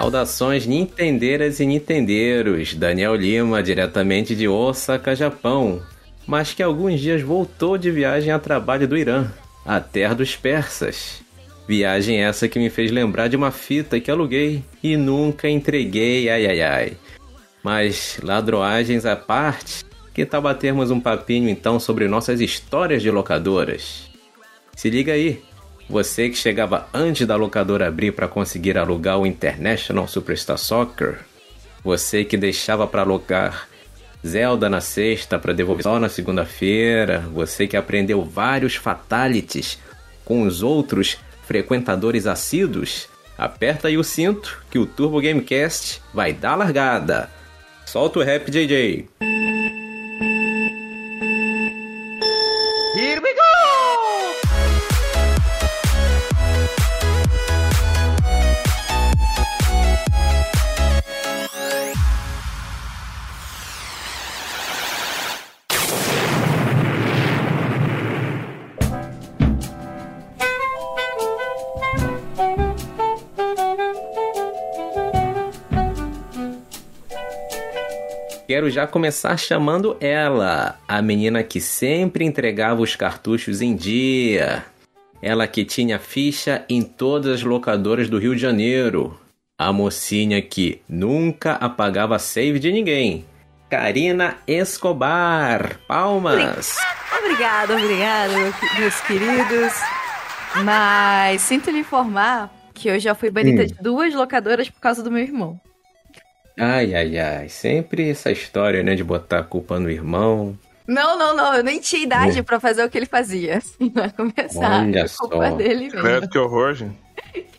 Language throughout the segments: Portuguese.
Saudações nintendeiras e nintendeiros. Daniel Lima, diretamente de Osaka, Japão. Mas que alguns dias voltou de viagem a trabalho do Irã, a terra dos persas. Viagem essa que me fez lembrar de uma fita que aluguei e nunca entreguei, ai ai ai. Mas ladroagens à parte, que tal batermos um papinho então sobre nossas histórias de locadoras? Se liga aí, você que chegava antes da locadora abrir para conseguir alugar o International Superstar Soccer, você que deixava para alugar Zelda na sexta para devolver só na segunda-feira, você que aprendeu vários fatalities com os outros frequentadores assíduos, aperta aí o cinto que o Turbo Gamecast vai dar largada. Solta o rap, JJ. Já começar chamando ela, a menina que sempre entregava os cartuchos em dia. Ela que tinha ficha em todas as locadoras do Rio de Janeiro. A mocinha que nunca apagava save de ninguém. Karina Escobar. Palmas! Obrigada, obrigada, meus queridos. Mas sinto lhe informar que eu já fui banida hum. de duas locadoras por causa do meu irmão. Ai, ai, ai. Sempre essa história, né, de botar a culpa no irmão. Não, não, não. Eu nem tinha idade é. para fazer o que ele fazia. Vai começar. Olha só. Dele mesmo. que horror, gente.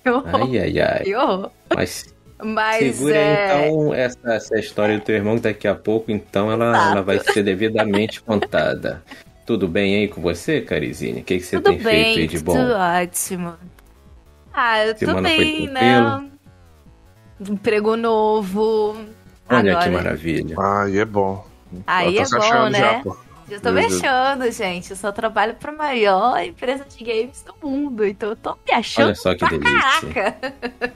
Que horror. Ai, ai, ai. Que horror. Mas mas Segura é... então essa, essa história do teu irmão, que daqui a pouco, então, ela, ela vai ser devidamente contada. Tudo bem aí com você, Carizine? O que, que você tudo tem bem, feito aí de bom? Tudo ótimo. Ah, eu Semana tô bem, né? Emprego novo. Olha Agora... que maravilha. Aí é bom. Aí tá é bom, né? Já, pô. Já tô me achando, gente. Eu só trabalho pra maior empresa de games do mundo. Então eu tô me achando Olha só que delícia. Caraca.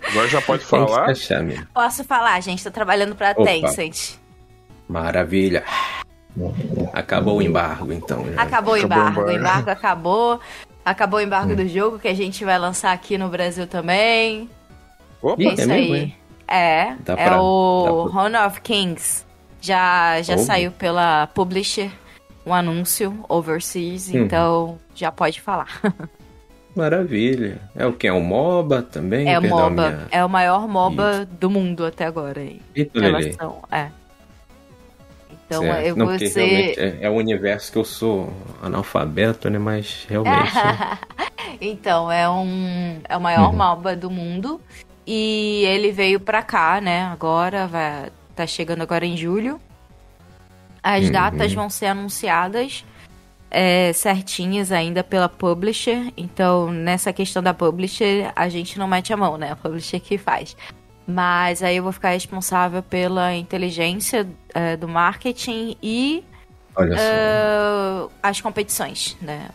Agora já pode falar? Achar, mesmo. Posso falar, gente. Tô trabalhando pra Opa. Tencent. Maravilha. Acabou o embargo, então. Já. Acabou o embargo. O embargo acabou. Acabou o embargo hum. do jogo que a gente vai lançar aqui no Brasil também. Opa, Isso é mesmo, aí. É, é pra, o Honor of Kings. Já, já oh. saiu pela publisher um anúncio overseas, uhum. então já pode falar. Maravilha. É o que? É um MOBA também? É o MOBA. Minha... É o maior MOBA Isso. do mundo até agora. Em relação, é. Então certo. eu Não, vou ser... É, é o universo que eu sou analfabeto, né? Mas realmente. então, é um. É o maior uhum. MOBA do mundo. E ele veio pra cá, né? Agora, vai, tá chegando agora em julho. As uhum. datas vão ser anunciadas é, certinhas ainda pela publisher. Então, nessa questão da publisher, a gente não mete a mão, né? A publisher que faz. Mas aí eu vou ficar responsável pela inteligência é, do marketing e uh, as competições, né?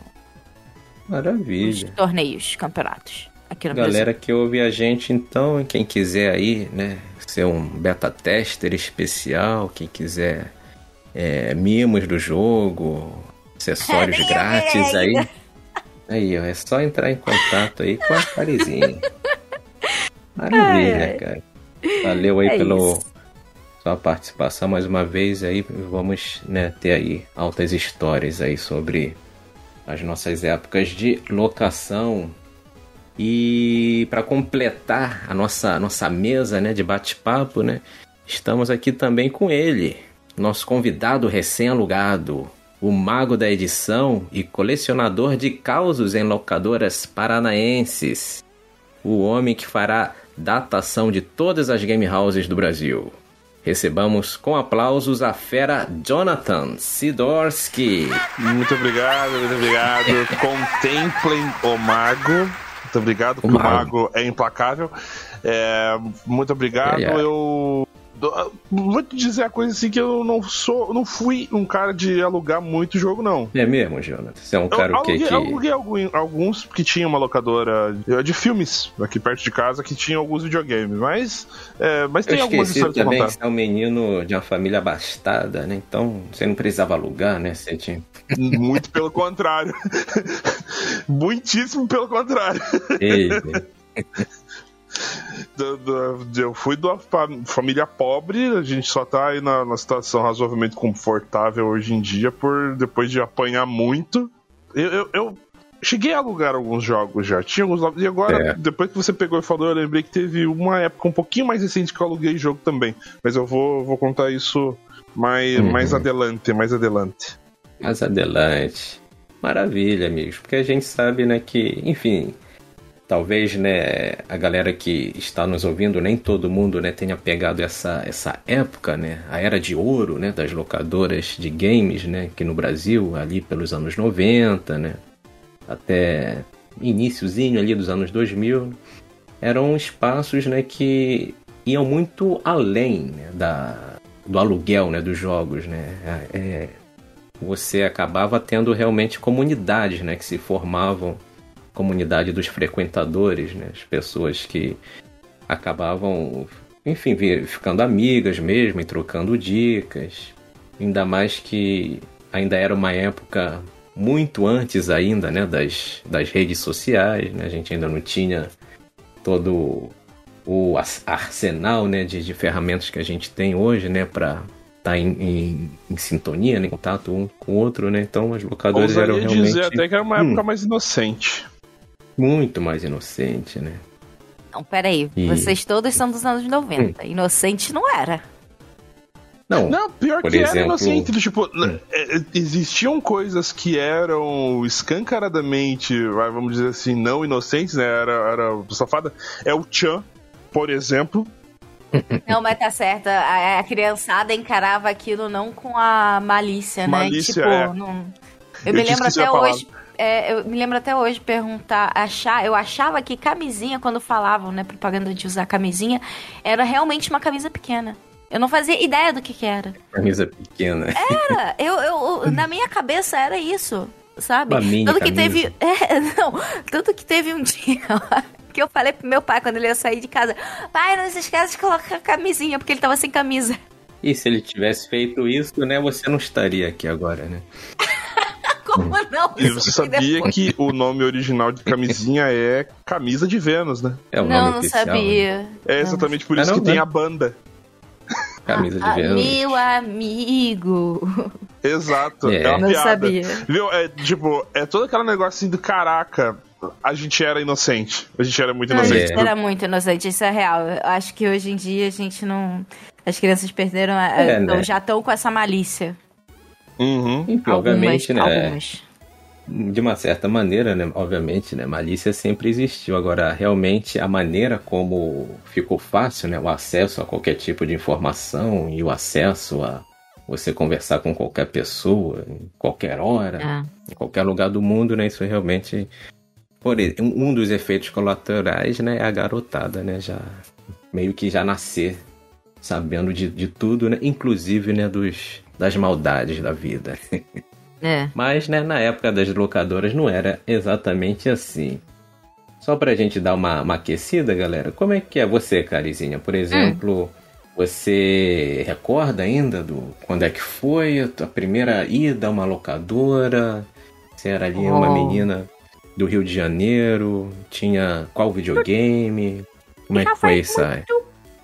Maravilha. Os torneios, campeonatos aqui Galera que ouve a gente, então, quem quiser aí, né, ser um beta tester especial, quem quiser é, mimos do jogo, acessórios é, grátis aí. Aí, ó, é só entrar em contato aí com a Carizinha. Maravilha, cara. Valeu aí é pelo isso. sua participação mais uma vez aí. Vamos né, ter aí altas histórias aí sobre as nossas épocas de locação e para completar a nossa, nossa mesa né, de bate-papo, né, estamos aqui também com ele, nosso convidado recém-alugado, o mago da edição e colecionador de causos em locadoras paranaenses, o homem que fará datação de todas as game houses do Brasil. Recebamos com aplausos a fera Jonathan Sidorski. Muito obrigado, muito obrigado. Contemplem o mago muito obrigado, o, o Mago é implacável. É, muito obrigado. Eu vou te dizer a coisa assim que eu não sou, não fui um cara de alugar muito jogo não. É mesmo, Jonathan? Você é um cara eu, que, aluguei, que... aluguei alguns, que tinha uma locadora de filmes aqui perto de casa que tinha alguns videogames, mas é, mas tem eu algumas histórias também pra que você é um menino de uma família abastada, né? Então você não precisava alugar, né? Você tinha... Muito pelo contrário. Muitíssimo pelo contrário. Ei, do, do, eu fui de uma família pobre, a gente só tá aí na, na, situação razoavelmente confortável hoje em dia, por depois de apanhar muito. Eu, eu, eu cheguei a alugar alguns jogos já, tinha alguns. E agora, é. depois que você pegou e falou, eu lembrei que teve uma época um pouquinho mais recente que eu aluguei jogo também. Mas eu vou, vou contar isso mais, uhum. mais adelante, mais adelante. Mais adelante. Maravilha, amigos, porque a gente sabe, né, que, enfim, talvez né, a galera que está nos ouvindo, nem todo mundo né, tenha pegado essa, essa época, né, a era de ouro né, das locadoras de games né, aqui no Brasil, ali pelos anos 90, né, até iníciozinho ali dos anos 2000, eram espaços né, que iam muito além né, da, do aluguel né, dos jogos. Né, é, é você acabava tendo realmente comunidades né, que se formavam comunidade dos frequentadores, né? As pessoas que acabavam, enfim, ficando amigas mesmo e trocando dicas. Ainda mais que ainda era uma época muito antes ainda, né, das, das redes sociais, né? A gente ainda não tinha todo o arsenal, né, de, de ferramentas que a gente tem hoje, né, para estar tá em, em, em, sintonia, né, em contato um com o outro, né? Então as locadoras eram realmente... dizer até que era uma época hum. mais inocente muito mais inocente, né? Não, peraí. E... Vocês todos são dos anos 90. Hum. Inocente não era. Não, não pior que exemplo... era inocente. Tipo, hum. É, existiam coisas que eram escancaradamente, vamos dizer assim, não inocentes, né? Era, era safada. É o Chan, por exemplo. Não, mas tá certo. A, a, criançada encarava aquilo não com a malícia, né? Malícia, tipo, é. não... Eu, eu me lembro até hoje é, eu me lembro até hoje perguntar, achar, eu achava que camisinha, quando falavam, né, propaganda de usar camisinha, era realmente uma camisa pequena. Eu não fazia ideia do que, que era. Camisa pequena. Era! Eu, eu, na minha cabeça era isso, sabe? Uma mini tanto que camisa. teve. É, não, tanto que teve um dia que eu falei pro meu pai quando ele ia sair de casa: pai, não se esquece de colocar camisinha, porque ele tava sem camisa. E se ele tivesse feito isso, né, você não estaria aqui agora, né? Como não? E você sabia que o nome original de camisinha é Camisa de Vênus, né? É o não, nome não oficial, sabia. Né? É exatamente por isso que tem a banda. Camisa de ah, Vênus. Meu amigo. Exato. É. é uma não piada. sabia. Viu? É, tipo, é todo aquele negócio assim do caraca. A gente era inocente. A gente era muito inocente. A gente era muito inocente, isso é real. Eu acho que hoje em dia a gente não. As crianças perderam. É, né? Já estão com essa malícia. Uhum. Enfim, obviamente, né? Algumas. De uma certa maneira, né? Obviamente, né? Malícia sempre existiu. Agora, realmente, a maneira como ficou fácil, né? O acesso a qualquer tipo de informação e o acesso a você conversar com qualquer pessoa, em qualquer hora, é. em qualquer lugar do mundo, né? Isso realmente. Por um dos efeitos colaterais, né? É a garotada, né? Já meio que já nascer sabendo de, de tudo, né? Inclusive, né? Dos das maldades da vida. É. Mas, né, na época das locadoras não era exatamente assim. Só pra gente dar uma, uma aquecida, galera, como é que é você, Carizinha? Por exemplo, hum. você recorda ainda do quando é que foi a tua primeira ida a uma locadora? Você era ali oh. uma menina do Rio de Janeiro? Tinha qual videogame? Como é que foi isso aí? Muito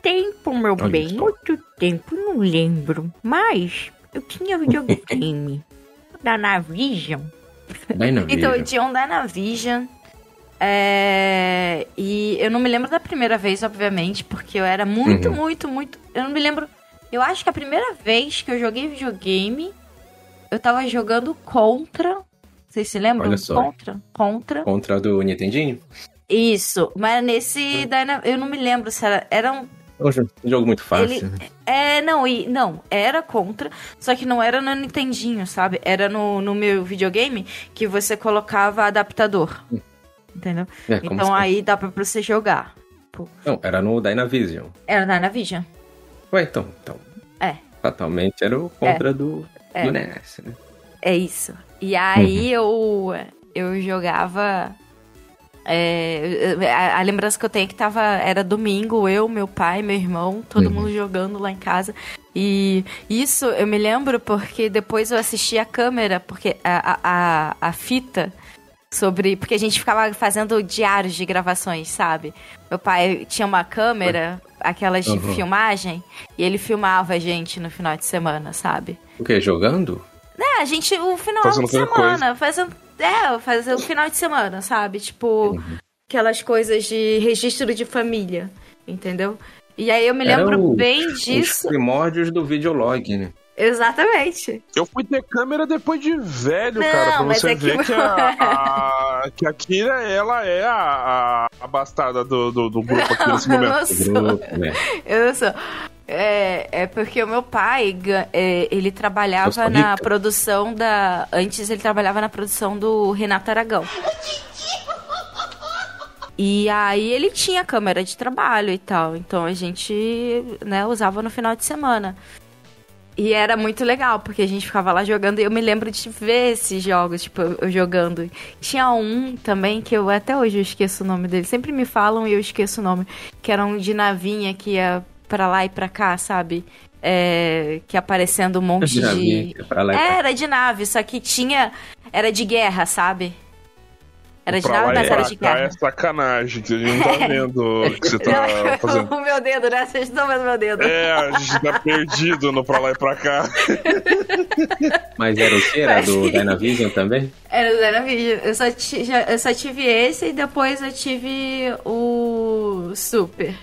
tempo, meu Olha bem, muito tempo, não lembro. Mas eu tinha videogame da Navision. então, eu tinha um da Navision. É... E eu não me lembro da primeira vez, obviamente, porque eu era muito, uhum. muito, muito. Eu não me lembro. Eu acho que a primeira vez que eu joguei videogame, eu tava jogando contra. Vocês se lembram? Olha só. Contra. Contra. Contra do Nintendinho? Isso, mas nesse. Da, eu não me lembro se era. Era um um jogo muito fácil. Ele, né? é, não, e não, era contra, só que não era no Nintendinho, sabe? Era no, no meu videogame que você colocava adaptador. Hum. Entendeu? É, então aí dá pra você jogar. Pô. Não, era no Dynavision. Era no Dynavision. Ué, então, então. É. Fatalmente era o contra do, É. do NES, né? É isso. E aí eu, eu jogava. É, a, a lembrança que eu tenho é que tava. Era domingo, eu, meu pai, meu irmão, todo Uhum. mundo jogando lá em casa. E isso eu me lembro porque depois eu assisti a câmera, porque a, a, a, fita sobre. Porque a gente ficava fazendo diários de gravações, sabe? Meu pai tinha uma câmera, aquelas de Uhum. filmagem, e ele filmava a gente no final de semana, sabe? O quê? Jogando? É, a gente, o final Fazendo de semana, fazendo. É, fazer o final de semana, sabe? Tipo, aquelas coisas de registro de família, entendeu? E aí eu me lembro o- bem Os disso. primórdios do videolog, né? Exatamente. Eu fui ter câmera depois de velho, Não, cara, pra mas você é que- ver que, a, a- que a Kira, ela é a, a, do, do, do grupo aqui nesse Eu momento. não O sou. grupo, né? Eu não sou. É, é porque o meu pai, é, ele trabalhava sou na produção da. Antes ele trabalhava na produção do Renato Aragão. E aí ele tinha câmera de trabalho e tal. Então a gente, né, usava no final de semana. E era muito legal, porque a gente ficava lá jogando e eu me lembro de ver esses jogos, tipo, eu jogando. Tinha um também que eu até hoje eu esqueço o nome dele. Sempre me falam e eu esqueço o nome. Que era um de navinha que ia pra lá e pra cá, sabe? É, que aparecendo um monte De é. Era de nave, só que tinha. Era de guerra, sabe? Era de nave, mas era de guerra. É sacanagem, que a gente não tá vendo o que você tá fazendo. o meu dedo, né? Vocês estão vendo meu dedo. É, a gente tá perdido no pra lá e pra cá. Mas era o que? Era do Mas- Dynavision também? Era do Dynavision. Eu só, eu só tive esse e depois eu tive o Super.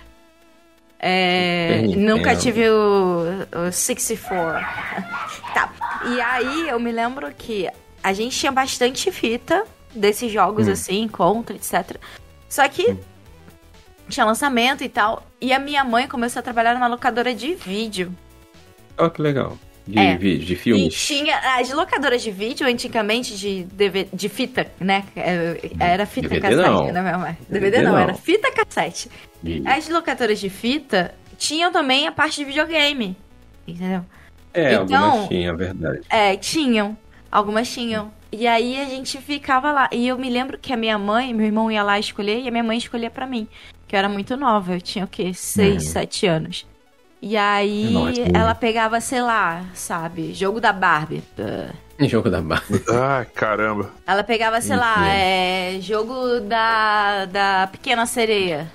É, nunca tive o, o 64. tá. E aí eu me lembro que a gente tinha bastante fita desses jogos Hum. assim, contra, etc. Só que tinha lançamento e tal. E a minha mãe começou a trabalhar numa locadora de vídeo. Olha que legal. De É. vídeo, de E filmes. tinha as locadoras de vídeo antigamente de, de fita, né? É, Era fita DVD cassete, não. né? DVD DVD não, não. era fita cassete. De- As locadoras de fita tinham também a parte de videogame. Entendeu? É, Então- algumas tinha, é verdade. É, tinham. Algumas tinham. E aí a gente ficava lá. E eu me lembro que a minha mãe, meu irmão ia lá escolher e a minha mãe escolhia pra mim. Que eu era muito nova, eu tinha o quê? Seis, Uhum. sete anos. E aí É né? ela pegava, sei lá, sabe, jogo da Barbie. Jogo da Barbie. Ai, caramba. Ela pegava, sei lá, é, jogo da, da Pequena Sereia.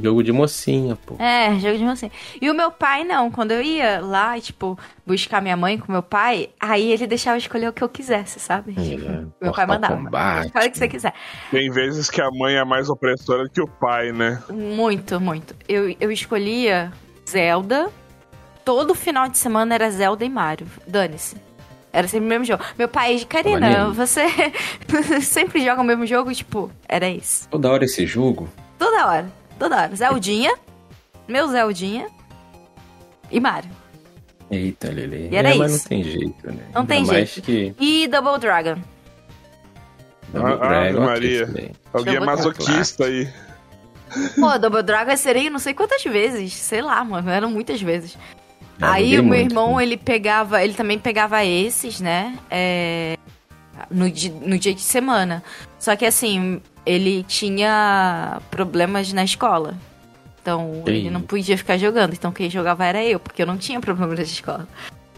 Jogo de mocinha, pô. É, jogo de mocinha. E o meu pai, não. Quando eu ia lá, tipo, buscar minha mãe com meu pai, aí ele deixava eu escolher o que eu quisesse, sabe? Tipo, É, meu pai mandava. Kombat. Fala o que você quiser. Tem vezes que a mãe é mais opressora que o pai, né? Muito, muito. Eu, eu escolhia Zelda. Todo final de semana era Zelda e Mario. Dane-se. Era sempre o mesmo jogo. Meu pai, Karina, Maneiro. você sempre joga o mesmo jogo? Tipo, era isso. Toda hora esse jogo. Toda hora. Toda hora. Zeldinha. Meu Zeldinha. E Mario. Eita, Lele. E era é, mas isso. não tem jeito, né? Não tem Ainda mais jeito. que. E Double Dragon. Double Ah, Dragon, Maria. Alguém é masoquista aí. Pô, Double Dragon eu serei não sei quantas vezes. Sei lá, mano. Eram muitas vezes. Aí o meu muito, irmão, né? ele pegava, ele também pegava esses, né? É, no, no dia de semana. Só que assim, ele tinha problemas na escola. Então ele não podia ficar jogando. Então quem jogava era eu, porque eu não tinha problemas na escola.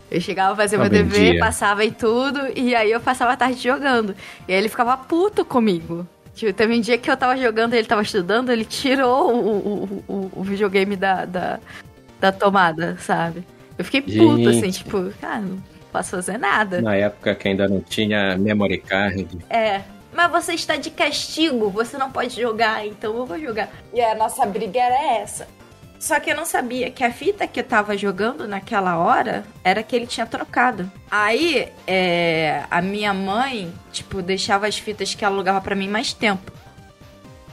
Eu chegava a fazer meu dever, passava em tudo, e aí eu passava a tarde jogando. E aí ele ficava puto comigo. Tipo, teve um dia que eu tava jogando e ele tava estudando, ele tirou o, o, o, o videogame da, da, da tomada, sabe? Eu fiquei puto, assim, tipo, cara, não posso fazer nada. Na época que ainda não tinha memory card. É. Mas você está de castigo, você não pode jogar, então eu vou jogar. E a nossa briga era essa. Só que eu não sabia que a fita que eu tava jogando naquela hora era que ele tinha trocado. Aí, é, a minha mãe, tipo, deixava as fitas que ela alugava pra mim mais tempo.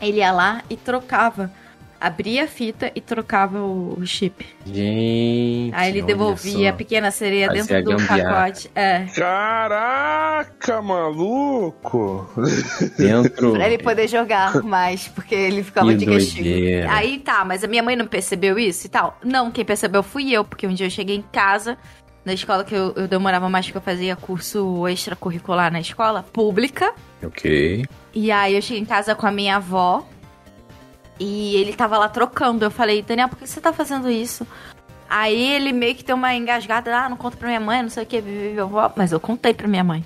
Ele ia lá e trocava abria a fita e trocava o chip. Gente. Aí ele devolvia a pequena sereia Fazia dentro do pacote. É. Caraca, maluco! Dentro. Pra ele poder jogar mais, porque ele ficava Que de castigo. doideira. Aí tá, mas a minha mãe não percebeu isso e tal? Não, quem percebeu fui eu, porque um dia eu cheguei em casa, na escola que eu, eu demorava mais porque eu fazia curso extracurricular na escola, pública. Ok. E aí eu cheguei em casa com a minha avó e ele tava lá trocando. Eu falei, Daniel, por que você tá fazendo isso? Aí ele meio que deu uma engasgada, ah, não conta pra minha mãe, não sei o que, mas eu contei pra minha mãe.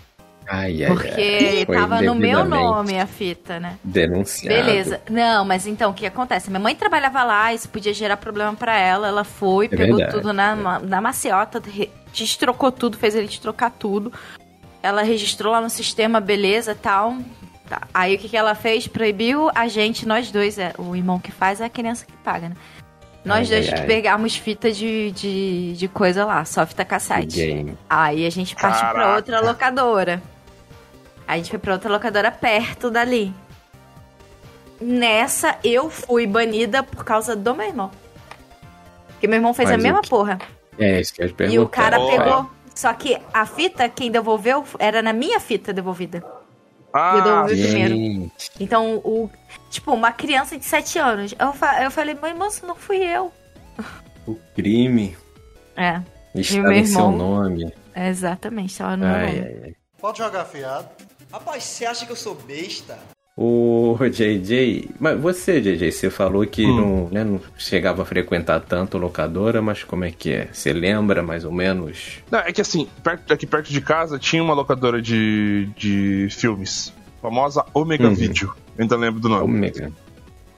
Ai, ai, Porque ai. Tava no meu nome a fita, né? Denunciado. Beleza. Não, mas então o que acontece? Minha mãe trabalhava lá, isso podia gerar problema pra ela. Ela foi, É pegou verdade, tudo na, ma- na maciota, destrocou tudo, fez ele destrocar tudo. Ela registrou lá no sistema, beleza tal. Tá. Aí o que, que ela fez? Proibiu a gente, nós dois, é, o irmão que faz é a criança que paga, né? Nós Ai, dois ai, pegarmos fita de, de, de coisa lá, só fita cassete. Aí a gente pra Caraca. outra locadora. Aí a gente foi pra outra locadora perto dali. Nessa, eu fui banida por causa do meu irmão. Porque meu irmão fez Mas a mesma que- porra. É, isso que eu E o cara pegou. Só que a fita, quem devolveu, era na minha fita devolvida. Ah, Eu devolvi primeiro. Então, o. Tipo, uma criança de 7 anos. Eu, fa- eu falei, mãe, moço, não fui eu. o crime É, está meu no seu irmão? nome. exatamente, tava no meu Ai, nome. ai, ai. Pode jogar fiado. Rapaz, você acha que eu sou besta? O JJ, mas você, JJ, você falou que Hum. não, né, não chegava a frequentar tanto locadora, mas como é que é? Você lembra mais ou menos? Não, é que assim, perto, aqui perto de casa tinha uma locadora de, de filmes. Famosa Omega Uhum. Video. Ainda lembro do nome.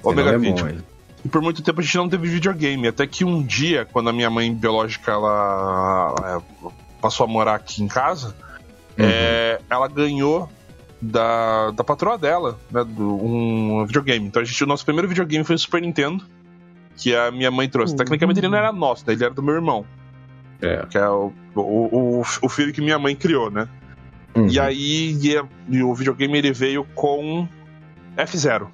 Omega é Video. bom? E por muito tempo a gente não teve videogame. Até que um dia, quando a minha mãe biológica ela, é, passou a morar aqui em casa, Uhum. é, ela ganhou da, da patroa dela né, do, um videogame. Então a gente, o nosso primeiro videogame foi o Super Nintendo, que a minha mãe trouxe. Tecnicamente ele não era nosso, né, ele era do meu irmão, É. que é o, o, o, o filho que minha mãe criou, né? Uhum. E aí e, e o videogame ele veio com F0.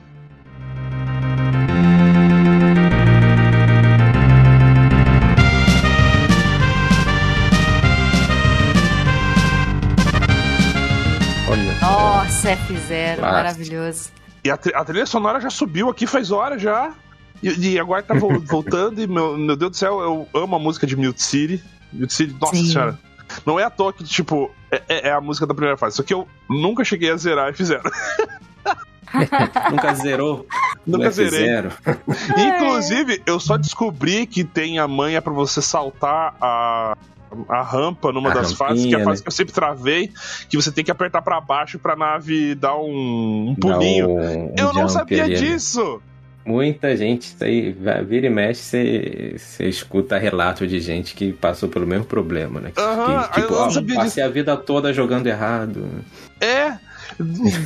F0, maravilhoso. E a, a, trilha sonora já subiu aqui faz horas já. E, e agora tá vo voltando. E meu, meu Deus do céu, eu amo a música de Mute City. Mute City, nossa Sim. senhora. Não é à toa que, tipo, é, é, é a música da primeira fase. Só que eu nunca cheguei a zerar F0. nunca zerou? Nunca zerei. Inclusive, eu só descobri que tem a manha para você saltar a, a rampa numa A das fases, que é a rampinha, fase né? que eu sempre travei, que você tem que apertar pra baixo pra nave dar um, um pulinho. um- um eu não sabia ali, né? disso! Muita gente tá aí, vira e mexe, você, você escuta relato de gente que passou pelo mesmo problema, né? Que, Aham, que, tipo, eu não sabia passei a vida toda jogando errado. É.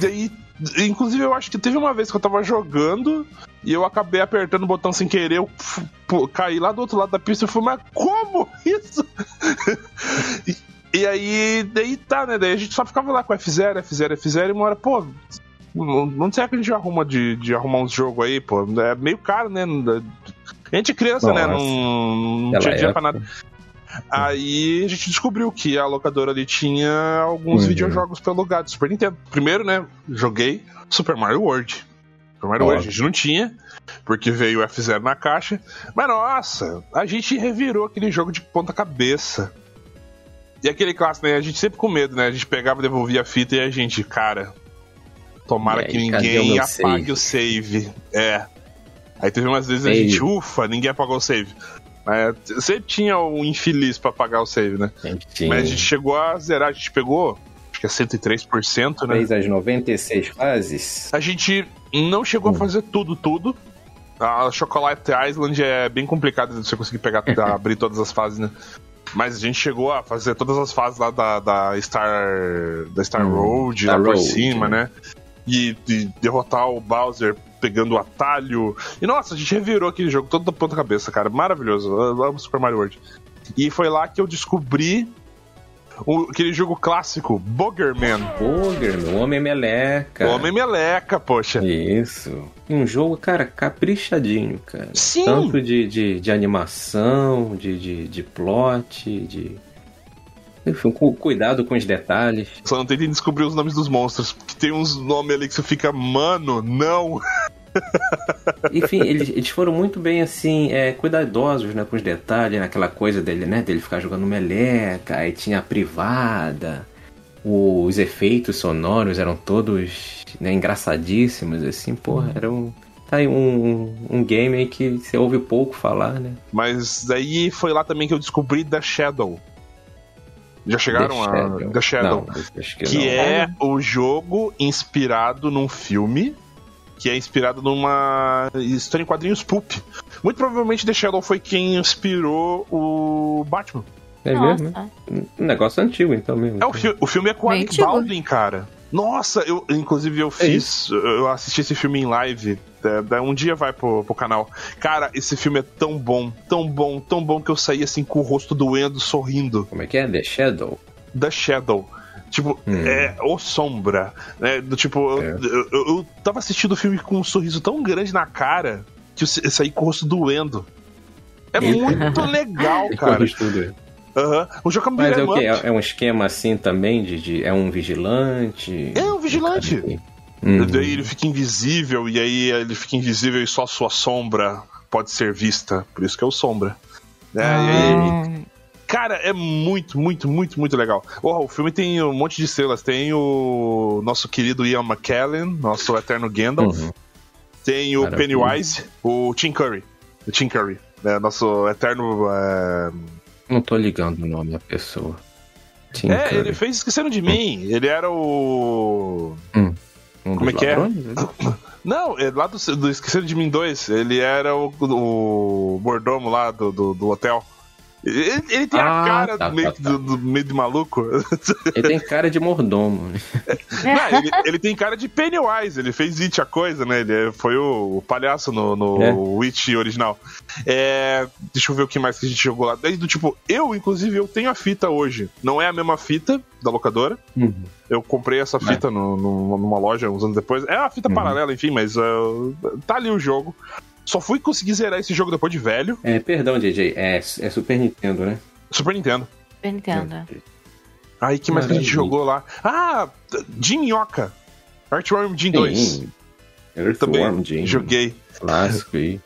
E, inclusive, eu acho que teve uma vez que eu tava jogando e eu acabei apertando o botão sem querer, eu caí lá do outro lado da pista e falei, mas como isso? e, e aí, daí tá, né? Daí a gente só ficava lá com F0, F0, F0 e uma hora, pô. Não sei que a gente arruma de, de arrumar uns jogos aí, pô. É meio caro, né? A gente é criança, né? Nossa. Não, não Naquela tinha dinheiro pra nada. Aí a gente descobriu que a locadora ali tinha alguns Uhum. videojogos pra alugar do Super Nintendo. Primeiro, né, joguei Super Mario World. Super Mario World a gente não tinha, porque veio o F0 na caixa. Mas nossa, a gente revirou aquele jogo de ponta cabeça. E aquele clássico, né? A gente sempre com medo, né? A gente pegava, devolvia a fita e a gente, cara, tomara aí, que ninguém apague save? o save. É. Aí teve umas vezes a Save. gente, ufa, ninguém apagou o save. É, sempre tinha um infeliz pra apagar o save, né? Tinha, Mas a gente chegou a zerar, a gente pegou, acho que é 103%, né? fez as 96 fases. A gente não chegou a fazer tudo, tudo. A Chocolate Island é bem complicado de você conseguir pegar, abrir todas as fases, né? Mas a gente chegou a fazer todas as fases lá da, da Star. da Star Hum, Road, lá por Road, cima, né? né? E, e derrotar o Bowser pegando o atalho. E nossa, a gente revirou aquele jogo todo da ponta cabeça, cara. Maravilhoso. Eu amo Super Mario World. E foi lá que eu descobri o- aquele jogo clássico, Boogerman. Boogerman, o Homem Meleca. Homem Meleca, poxa. Isso. Um jogo, cara, caprichadinho, cara. Sim. Tanto de, de, de animação, de, de, de plot, de. Enfim, com cuidado com os detalhes. Só não tentem descobrir os nomes dos monstros. Porque tem uns nomes ali que você fica, mano, não. Enfim, eles, eles foram muito bem, assim, é, cuidadosos, né, com os detalhes, naquela coisa dele, né, dele ficar jogando meleca, aí tinha a privada, os efeitos sonoros eram todos, né, engraçadíssimos, assim, porra, era um... Tá aí um, um game aí que você ouve pouco falar, né? Mas daí foi lá também que eu descobri The Shadow. Já chegaram The a Shadow. The Shadow? Não, que, que é o jogo inspirado num filme que é inspirado numa história em quadrinhos pulp. Muito provavelmente The Shadow foi quem inspirou o Batman. É Nossa. mesmo? né? Um negócio antigo, então mesmo. É o, fi- o filme é com Bem Alec. Baldwin, cara. Nossa, eu inclusive eu fiz, eu assisti esse filme em live. É, da- um dia vai pro, pro canal. Cara, esse filme é tão bom, tão bom, tão bom que eu saí assim com o rosto doendo, sorrindo. Como é que é? The Shadow? The Shadow. Tipo, Hum. é o Sombra. Né? Do, tipo, eu- É. eu, eu, eu tava assistindo o filme com um sorriso tão grande na cara que eu sa- eu saí com o rosto doendo. É muito legal, cara. Aham. O jogo é um Mas é o quê? É, é um esquema assim também de, de- É um vigilante? É um vigilante. Hum. Daí ele fica invisível, e aí ele fica invisível e só a sua sombra pode ser vista. Por isso que é o Sombra. É, e aí- Ah, cara, é muito, muito, muito, muito legal. Porra, o filme tem um monte de estrelas. Tem o nosso querido Ian McKellen, nosso eterno Gandalf. Uhum. Tem o Maravilha. Pennywise, o Tim Curry. O Tim Curry, né, nosso eterno. é, Não tô ligando o nome da pessoa. Tim É, Curry. ele fez Esqueceram de Mim. Ele era o. Um como é que é? ladrões, né? Não, é lá do, do Esqueceram de Mim 2. Ele era o, o mordomo lá do, do, do hotel. Ele, ele tem a Ah, cara tá, meio, tá, tá. Do, do- meio de maluco. Ele tem cara de mordomo. né? Não, ele, ele tem cara de Pennywise, ele fez It a coisa, né? Ele foi o, palhaço no, no É. It original. É, deixa eu ver o que mais que a gente jogou lá. Daí, do tipo, eu, inclusive, eu tenho a fita hoje. Não é a mesma fita da locadora. Uhum. Eu comprei essa fita no- no- numa loja uns anos depois. É uma fita Uhum. paralela, enfim, mas uh, tá ali o jogo. Só fui conseguir zerar esse jogo depois de velho. É, perdão, DJ. É, é Super Nintendo, né? Super Nintendo. Super Nintendo. Aí, que mais que a gente jogou lá? Ah, Jim Minhoca. Artworm Jim 2. Sim. Também Earthworm Jim. joguei. Clássico aí.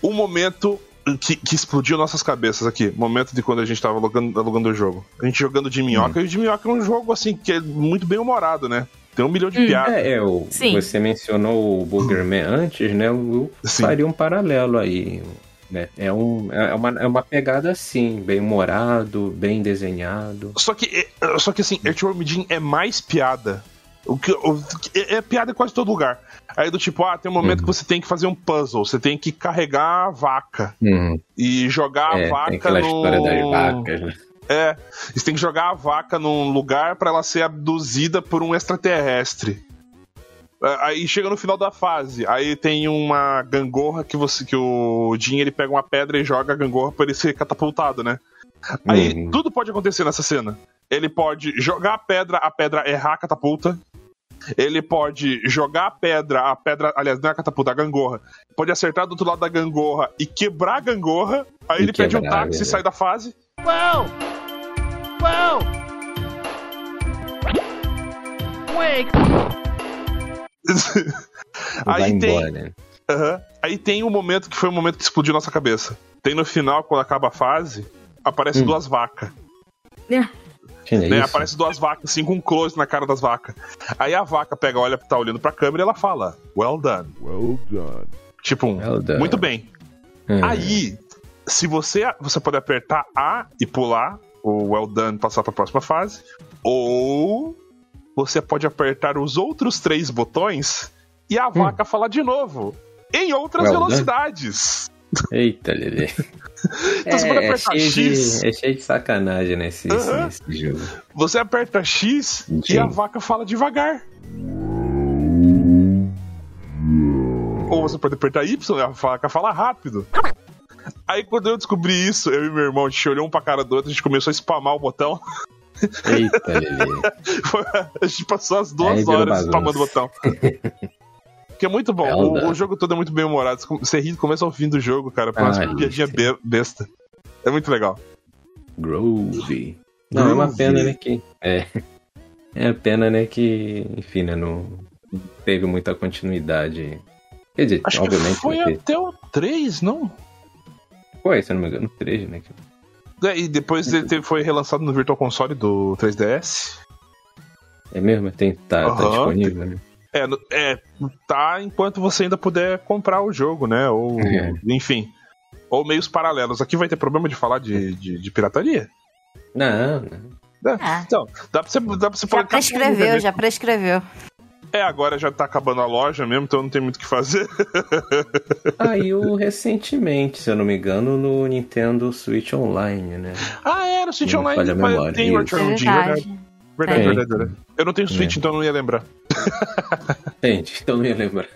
um momento que, que explodiu nossas cabeças aqui. Momento de quando a gente tava alugando, alugando o jogo. A gente jogando de minhoca, Hum. e o de minhoca é um jogo assim que é muito bem humorado, né? Tem um milhão de Hum. piadas. É, é o, Sim. você mencionou o Boogerman antes, né? Eu Sim. faria um paralelo aí. Né? É, um, é, uma, é uma pegada assim, bem humorado, bem desenhado. Só que, é- só que assim, Earthworm Jim é mais piada. O que, o- é, é piada em quase todo lugar. Aí do tipo, ah, tem um momento Uhum. que você tem que fazer um puzzle, você tem que carregar a vaca Uhum. e jogar a É, vaca tem aquela no... história das vacas, né? É, você tem que jogar a vaca num lugar pra ela ser abduzida por um extraterrestre. É, Aí chega no final da fase, aí tem uma gangorra que você que o Jim ele pega uma pedra e joga a gangorra pra ele ser catapultado, né? Aí Uhum. tudo pode acontecer nessa cena. Ele pode jogar a pedra, a pedra errar a catapulta. Ele pode jogar a pedra, a pedra, aliás, não é a catapulta, a gangorra. Pode acertar do outro lado da gangorra e quebrar a gangorra. Aí E ele pede um táxi é. e sai da fase. Whoa! Wait! Vai aí tem, embora, né? Aham. aí tem um momento que foi o momento que explodiu nossa cabeça. Tem no final, quando acaba a fase, aparece Hum. duas vacas. Tinha né? Aparece duas vacas, assim, com um close na cara das vacas. Aí a vaca pega, olha, tá olhando pra câmera e ela fala, well done. Well done. Tipo, um, Well done. muito bem. Hum. Aí, se você, você pode apertar A e pular, o well done passar pra próxima fase, ou você pode apertar os outros três botões e a vaca falar de novo, em outras Hum. Well done. velocidades. Eita, Lelê. Então você pode é, é apertar cheio X. de, é cheio de sacanagem nesse, Aham. nesse jogo. Você aperta X e Sim. a vaca fala devagar. Ou você pode apertar Y e a vaca fala rápido. Aí quando eu descobri isso, eu e meu irmão, a gente olhou um pra cara do outro, a gente começou a spamar o botão. Eita, Lili. A gente passou as duas Aí horas spamando o botão. Que é muito bom. Zelda. O, o jogo todo é muito bem humorado. Você ri do começo ao fim do jogo, cara. Por Ah, piadinha isso. be- besta. É muito legal. Groove. Não, é uma pena, né, que... É. É a pena, né, que, enfim, né, não teve muita continuidade. Quer dizer, Acho obviamente que foi até o 3, não? Foi, se eu não me engano, 3, né? É, e depois ele teve- foi relançado no Virtual Console do 3DS. É mesmo? Tem, tá, tá Aham. disponível, né? É, é, tá enquanto você ainda puder comprar o jogo, né? Ou, É. enfim. Ou meios paralelos. Aqui vai ter problema de falar de, de, de pirataria? Não, não. Ah. Então, dá pra você, dá pra você Já prescreveu, né? já prescreveu. É, agora já tá acabando a loja mesmo, então não tem muito o que fazer. Saiu recentemente, se eu não me engano, no Nintendo Switch Online, né? ah, é, no Switch Não Online mas memória, tem o. Return É of the verdade. verdade. Verdade, Tem. verdade, verdade. Eu não tenho Switch, É. então não ia lembrar. Gente, então não ia lembrar.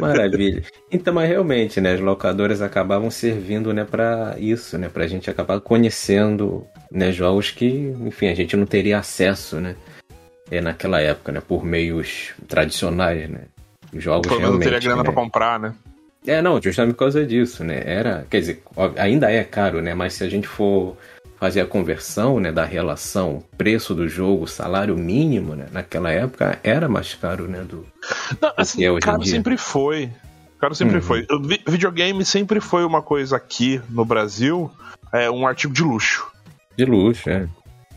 Maravilha. Então, mas realmente, né, as locadoras acabavam servindo, né, para isso, né, pra gente acabar conhecendo, né, jogos que, enfim, a gente não teria acesso, né, é, naquela época, né, por meios tradicionais, né. Os Jogos Pelo menos teria grana né? pra comprar, né? É, não, justamente por causa disso, né? Era, quer dizer, ainda é caro, né? Mas se a gente for fazer a conversão, né, da relação preço do jogo, salário mínimo, né, naquela época era mais caro, né, do Não, assim, é caro sempre foi. Caro sempre Uhum. foi. O vi- videogame sempre foi uma coisa aqui no Brasil, é um artigo de luxo. de luxo, é,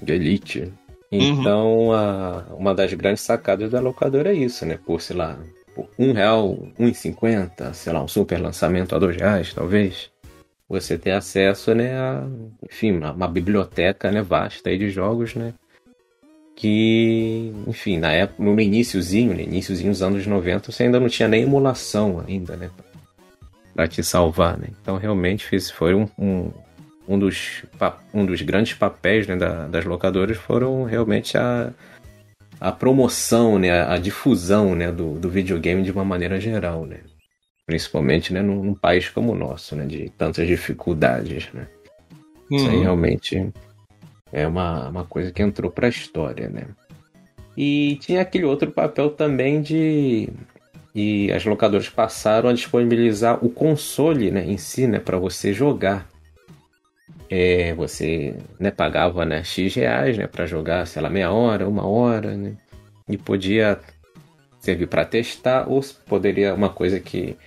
de elite. Então, a, uma das grandes sacadas da locadora é isso, né? Por, sei lá, por um real, um e cinquenta, sei lá, um super lançamento a dois reais, talvez. Você ter acesso, né, a, enfim, uma, uma biblioteca, né, vasta aí de jogos, né? Que, enfim, na época, no iniciozinho, no iniciozinho dos anos 90, você ainda não tinha nem emulação ainda, né? Pra te salvar, né? Então, realmente, foi um, um, um dos, um dos grandes papéis né, da- das locadoras foram realmente a, a promoção, né, a, a difusão né, do, do videogame de uma maneira geral, né? Principalmente né, num, num país como o nosso, né, de tantas dificuldades, né? Isso aí Uhum. realmente é uma, uma coisa que entrou pra história, né? E tinha aquele outro papel também de. E as locadoras passaram a disponibilizar o console né, em si, né, para você jogar. É, você né, pagava né, X reais né, para jogar, sei lá, meia hora, uma hora, né? E podia servir para testar, ou poderia, uma coisa que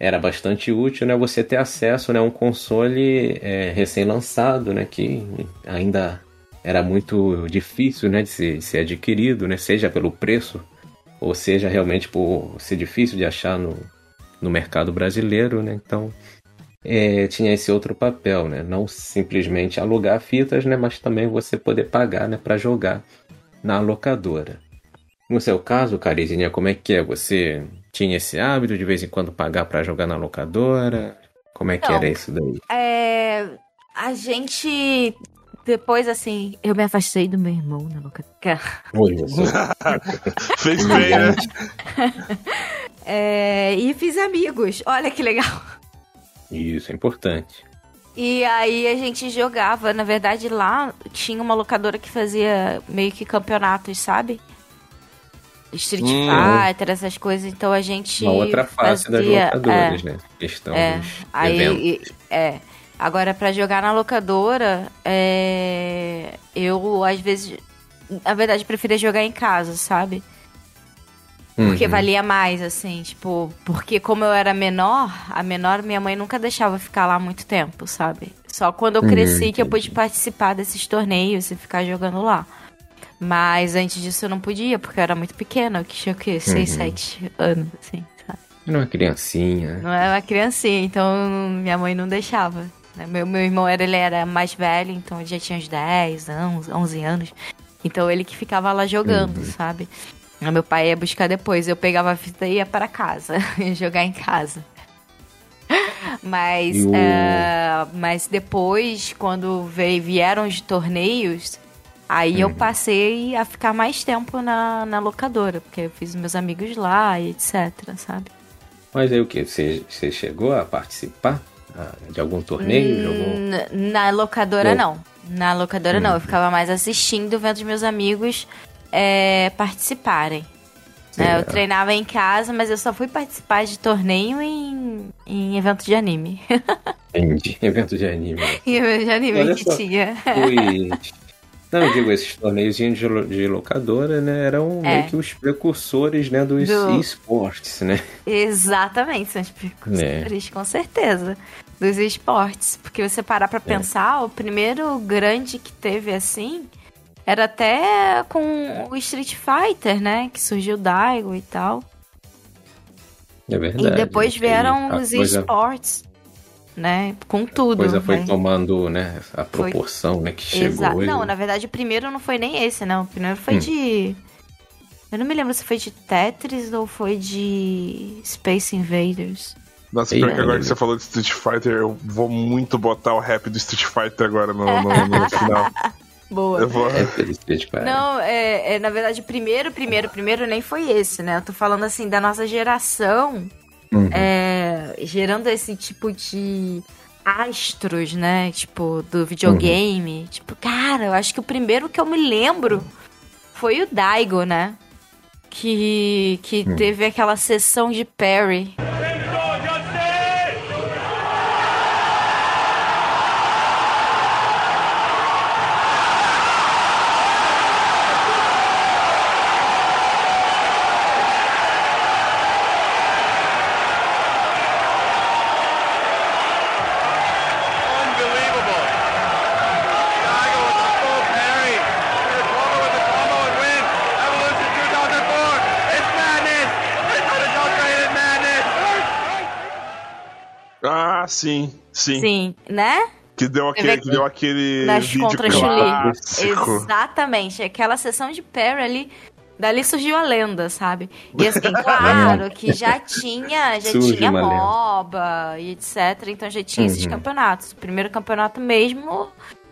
era bastante útil, né? Você ter acesso né, a um console é, recém-lançado, né? Que ainda era muito difícil né, de, ser, de ser adquirido, né? Seja pelo preço, ou seja realmente por ser difícil de achar no, no mercado brasileiro, né? Então é, tinha esse outro papel, né? Não simplesmente alugar fitas, né? Mas também você poder pagar, né? Para jogar na locadora. No seu caso, Carizinha, como é que é? Você tinha esse hábito de vez em quando pagar para jogar na locadora? Como é que Não. era isso daí? É, a gente. Depois, assim, eu me afastei do meu irmão na locadora. Fez bem, né? É, e fiz amigos. Olha que legal. Isso é importante. E aí a gente jogava. Na verdade, lá tinha uma locadora que fazia meio que campeonatos, sabe? Street Hum. Fighter, essas coisas. Então a gente. Uma outra face das fazia- locadoras, né? Questão É, aí, e- é. Agora, pra jogar na locadora, é, eu às vezes, na verdade, preferia jogar em casa, sabe? Porque Uhum. valia mais, assim, tipo, porque como eu era menor, a menor minha mãe nunca deixava ficar lá muito tempo, sabe? Só quando eu Hum, cresci que eu pude participar desses torneios e ficar jogando lá. Mas antes disso eu não podia, porque eu era muito pequena, eu tinha o quê? 6, Uhum. 7 anos, assim, sabe? Era uma criancinha. Não era uma criancinha, então minha mãe não deixava. né? Meu, meu irmão era, ele era mais velho, então ele já tinha uns 10 anos, 11 anos. Então ele que ficava lá jogando, Uhum. sabe? Meu pai ia buscar depois. Eu pegava a fita e ia para casa, ia jogar em casa. Mas, o- é, mas depois, quando veio, vieram os torneios, aí eu Uhum. passei a ficar mais tempo na, na locadora, porque eu fiz meus amigos lá e etc, sabe? Mas aí o que? Você, você chegou a participar ah, de algum torneio? N- Na locadora, Não. não. Na locadora não, eu ficava mais assistindo, vendo os meus amigos é, participarem. Né, Eu É. treinava em casa, mas eu só fui participar de torneio em, em evento de anime. Entendi. Evento de anime. em evento de anime Olha que só. tinha. Fui. Não, eu digo, esses torneios de, lo- de locadora, né, eram É. meio que os precursores, né, dos Do- esportes, né? Exatamente, são os precursores, com certeza, dos esportes. Porque você parar pra pensar, o primeiro grande que teve assim era até com o Street Fighter, né? Que surgiu o Daigo e tal. É verdade. e depois né, vieram a os coisa- esportes, né? Com A tudo. coisa foi né? tomando, né, a proporção, né, que chegou. Exato. e- Não, na verdade o primeiro não foi nem esse, não. O primeiro foi Hum. de. Eu não me lembro se foi de Tetris ou foi de Space Invaders. Nossa, Ei, pior que agora que você falou de Street Fighter, eu vou muito botar o rap do Street Fighter agora no, no- no final. Boa. Eu vou. É. Não, é, é, na verdade, primeiro, primeiro, primeiro nem foi esse, né? Eu tô falando assim da nossa geração, Uhum. é, gerando esse tipo de astros, né? Tipo, do videogame. Tipo, cara, eu acho que o primeiro que eu me lembro foi o Daigo, né? Que, que teve aquela sessão de parry. Sim, sim. Sim, né? Que deu aquele, que deu aquele Nas vídeo contra clássico. Exatamente. Aquela sessão de parry ali. Dali surgiu a lenda, sabe? E assim, claro que já tinha, já Surge tinha lenda. MOBA e etc. Então já tinha esses Uhum. campeonatos. O primeiro campeonato mesmo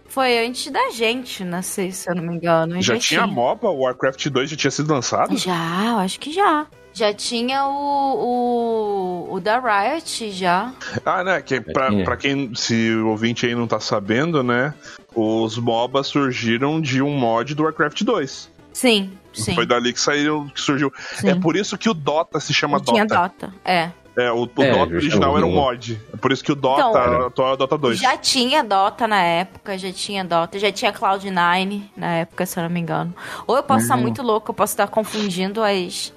foi antes da gente nascer, se eu não me engano. Já tinha MOBA? O Warcraft 2 já tinha sido lançado? Já, acho que já. Já tinha o, o, o da Riot já. Ah, né? Que pra, pra quem, se o ouvinte aí não tá sabendo, né? Os MOBAs surgiram de um mod do Warcraft 2. Sim, sim. Foi dali que saíram, que surgiu. Sim. É por isso que o Dota se chama Dota. Tinha Dota. É. É, o, o É, Dota original era um mod. É por isso que o Dota, Então, atual é o Dota 2. Já tinha Dota na época, já tinha Dota, já tinha Cloud9 na época, se eu não me engano. Ou eu posso Uhum. estar muito louco, eu posso estar confundindo as.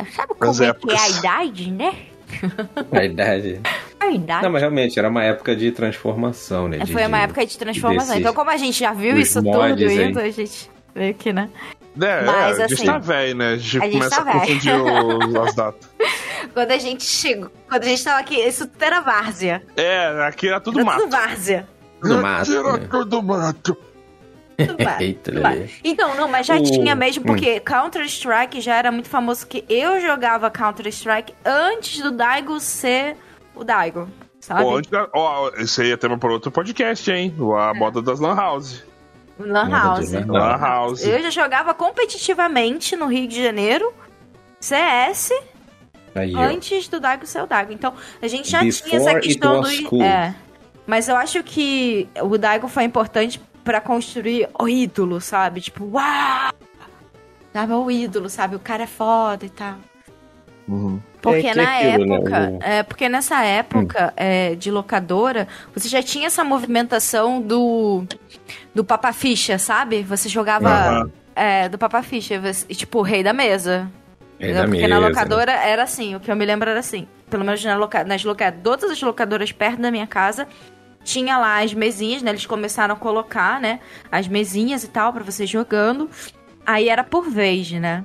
A- sabe como As é que é a idade, né? A idade. A idade. Não, mas realmente era uma época de transformação, né? de- Foi uma de- época de transformação. Então, como a gente já viu isso tudo mods aí. indo, a gente veio aqui, né? É, Mas, é, a gente assim, tá velho, né? A gente a gente começa tá a confundir o- as datas. Quando a gente chegou, quando a gente tava aqui, isso tudo era várzea. É, aqui era tudo Era mato. tudo várzea. No mato, Era né? tudo mato. Eita. Então, não, mas já O- tinha mesmo, hum. porque Counter-Strike já era muito famoso, que eu jogava Counter-Strike antes do Daigo ser o Daigo, sabe? Ó, antes da- ó, esse aí é tema para outro podcast, hein? A moda das Lan House. Lan House. Lan House. Eu já jogava competitivamente no Rio de Janeiro, CS, Aí, antes do Daigo ser o Daigo. Então, a gente já Before tinha essa questão do. cool. É. Mas eu acho que o Daigo foi importante pra construir o ídolo, sabe? Tipo, uau! Sabe, o ídolo, sabe? O cara é foda e tal. Uhum. Porque É na aquilo, né, época, o- é, porque nessa época é, de locadora, você já tinha essa movimentação do do Papa Ficha, sabe? Você jogava Aham. é, do Papa Ficha, você- tipo o rei da mesa. Rei da Porque mesa, na né? locadora era assim, o que eu me lembro era assim. Pelo menos na loca nas locadoras, todas as locadoras perto da minha casa, tinha lá as mesinhas, né? Eles começaram a colocar, né? As mesinhas e tal, pra você jogando. Aí era por vez, né?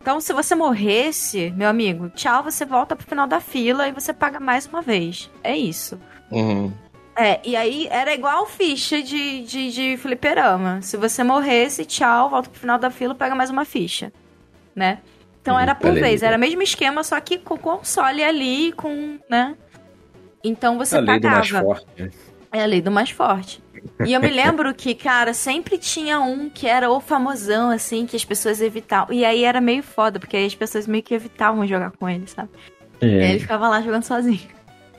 Então, se você morresse, meu amigo, tchau, você volta pro final da fila e você paga mais uma vez. É isso. Uhum. É, e aí era igual ficha de, de, de fliperama. Se você morresse, tchau, volta pro final da fila, pega mais uma ficha. Né? Então Hum, era por beleza. vez, era o mesmo esquema, só que com console ali, com, né? Então você A lei do pagava. mais forte. né? É a lei do mais forte. E eu me lembro que, cara, sempre tinha um que era o famosão, assim, que as pessoas evitavam. E aí era meio foda, porque aí as pessoas meio que evitavam jogar com ele, sabe? E aí É. ele ficava lá jogando sozinho.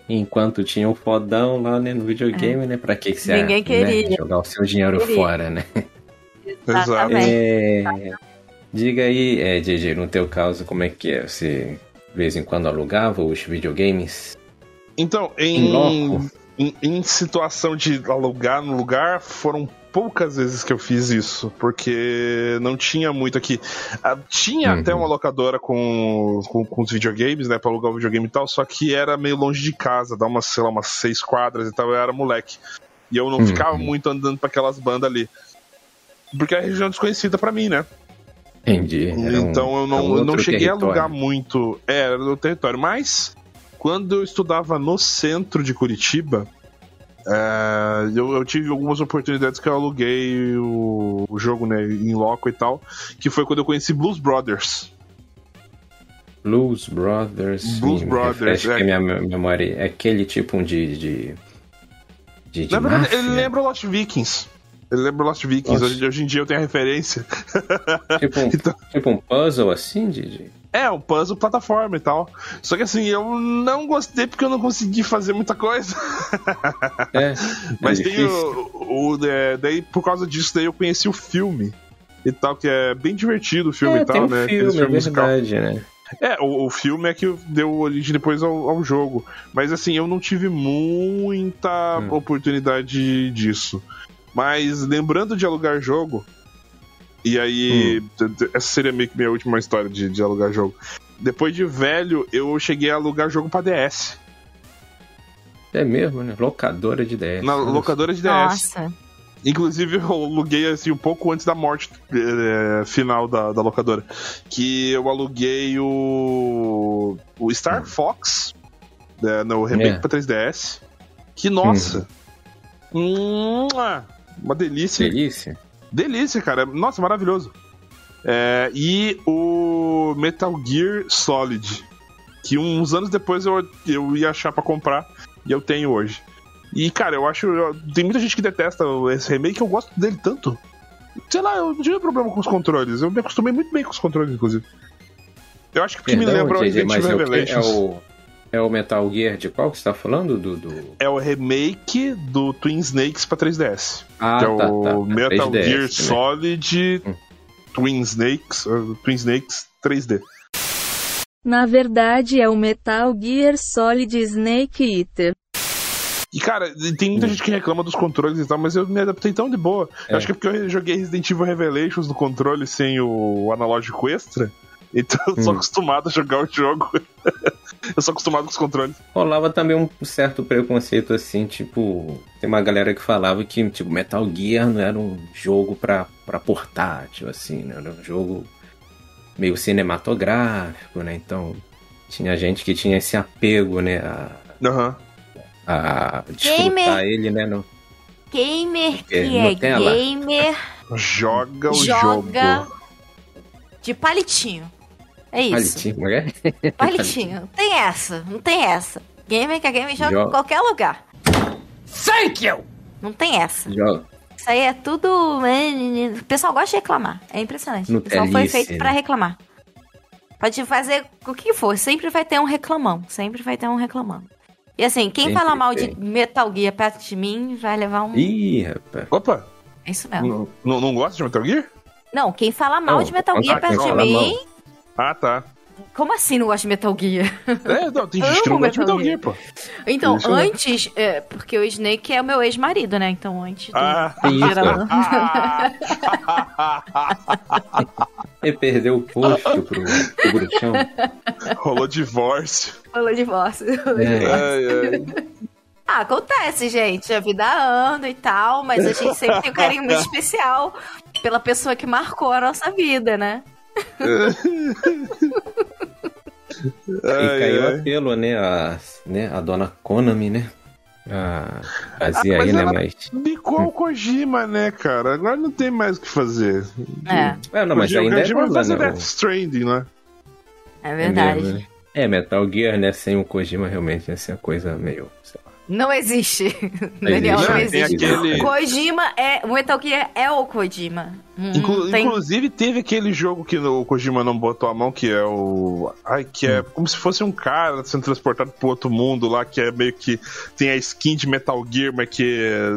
Enquanto tinha o fodão lá né, no videogame, né? Pra que, que você Ninguém né, queria. jogar o seu dinheiro fora, né? Exatamente. É, diga aí, é, DJ, no teu caso, como é que é? Você de vez em quando alugava os videogames? Então, Em em, loco? Em, em situação de alugar no lugar, foram poucas vezes que eu fiz isso, porque não tinha muito aqui. Ah, tinha Uhum. até uma locadora com, com, com os videogames, né, pra alugar o videogame e tal, só que era meio longe de casa, dá umas, sei lá, umas seis quadras e tal, eu era moleque. E eu não Uhum. ficava muito andando pra aquelas bandas ali. Porque é região desconhecida pra mim, né? Entendi. Um- então eu um não, eu não cheguei a território. alugar muito. É, era do território. Mas, quando eu estudava no centro de Curitiba, é, eu, eu tive algumas oportunidades que eu aluguei o, o jogo né, em loco e tal. Que foi quando eu conheci Blues Brothers. Blues Brothers. Blues me Brothers, refresca é. a minha me- memória. É aquele tipo de. de, de, de Na verdade, máfia? ele lembra Lost Vikings. Ele lembra Lost Vikings. Hoje, hoje em dia eu tenho a referência. Tipo um, Então- tipo um puzzle assim, de. É, um puzzle plataforma e tal. Só que assim, eu não gostei porque eu não consegui fazer muita coisa. É, Mas é tem o, o- é, Daí, por causa disso, daí eu conheci o filme. E tal, que é bem divertido o filme É, e tal, tem um né? Aquele filme, é musical. verdade, né? É, o, o filme é que deu origem depois ao, ao jogo. Mas assim, eu não tive muita Hum. oportunidade disso. Mas lembrando de alugar jogo, e aí. Hum. Essa seria meio que minha última história de, de alugar jogo. Depois de velho, eu cheguei a alugar jogo pra DS. É mesmo, né? Locadora de DS. Na Nossa. locadora de DS. Nossa. Inclusive, eu aluguei assim um pouco antes da morte eh, final da, da locadora. Que eu aluguei o. O Star Fox. né, no remake É. pra 3DS. Que nossa! Mua! uma delícia. Delícia. Delícia, cara. Nossa, maravilhoso. É, e o Metal Gear Solid. Que uns anos depois eu, eu ia achar pra comprar. E eu tenho hoje. E, cara, eu acho. eu- tem muita gente que detesta esse remake, eu gosto dele tanto. Sei lá, eu não tive problema com os controles. Eu me acostumei muito bem com os controles, inclusive. Eu acho que porque me Perdão, lembra o Resident é Evil o, que? é Revelations. o é o Metal Gear de qual que você tá falando? Do, do... É o remake do Twin Snakes pra 3DS. Ah, que é tá, o tá. Metal 3DS, Gear né? Solid Hum. Twin Snakes, uh, Twin Snakes 3D. Na verdade é o Metal Gear Solid Snake Eater. E cara, tem muita gente que reclama dos controles e tal, mas eu me adaptei tão de boa. Hum. É. Acho que é porque eu joguei Resident Evil Revelations no controle sem o analógico extra. Então eu sou Hum. acostumado a jogar o jogo. eu sou acostumado com os controles. Rolava também um certo preconceito assim, tipo, tem uma galera que falava que tipo Metal Gear não era um jogo pra, pra portátil assim, né? Era um jogo meio cinematográfico, né? Então tinha gente que tinha esse apego, né, a, Aham. a desfrutar Gamer. ele, né, no, Gamer que É, é Nutella. gamer Joga o joga jogo. de palitinho. É isso. palitinho, como é? é? Palitinho. Não tem essa. Não tem essa. Gamer que é gamer joga Joga. em qualquer lugar. Thank you! Não tem essa. Joga. Isso aí é tudo. O pessoal gosta de reclamar. É impressionante. O pessoal foi feito pra né? reclamar. Pode fazer o que for, sempre vai ter um reclamão. Sempre vai ter um reclamando. E assim, quem Sempre fala mal de tem. Metal Gear perto de mim vai levar um. Ih, rapaz. Opa, É isso mesmo. não, não, não gosta de Metal Gear? Não, quem fala mal Não, de Metal Gear fala perto de mal. Ah, tá. Como assim não gosta de Metal Gear? É, não, tem gente que não Amo gosta de Metal Gear, pô. Então, Isso mesmo. antes, é, porque o Snake é o meu ex-marido, né? Então, antes do. Ah. Que isso? Geral- Ele perdeu o posto pro, pro bruxão. Rolou divórcio. Falou divórcio. falou É. divórcio. Ai, ai. Ah, acontece, gente. A vida anda e tal, mas a gente sempre tem um carinho muito especial pela pessoa que marcou a nossa vida, né? E Ai, caiu ai. apelo, né? A, né? a dona Konami, né? A, fazia Ah, mas aí, né? ela- Mas. Bicou o Kojima, né, cara? Agora não tem mais o que fazer. É, É, não, mas Kojima- ainda é Kojima dela, faz o né? Death Stranding, né? é É verdade. mesmo, né? É, Metal Gear, né? Sem o Kojima realmente ia ser uma coisa meio, sei. Não existe. Não Daniel, existe. Tem existe. aquele- Kojima é. O Metal Gear é o Kojima. Hum, Inclu- tem- Inclusive, teve aquele jogo que o Kojima não botou a mão, que é o. Ai, que é como se fosse um cara sendo transportado pro outro mundo lá, que é meio que. Tem a skin de Metal Gear, mas que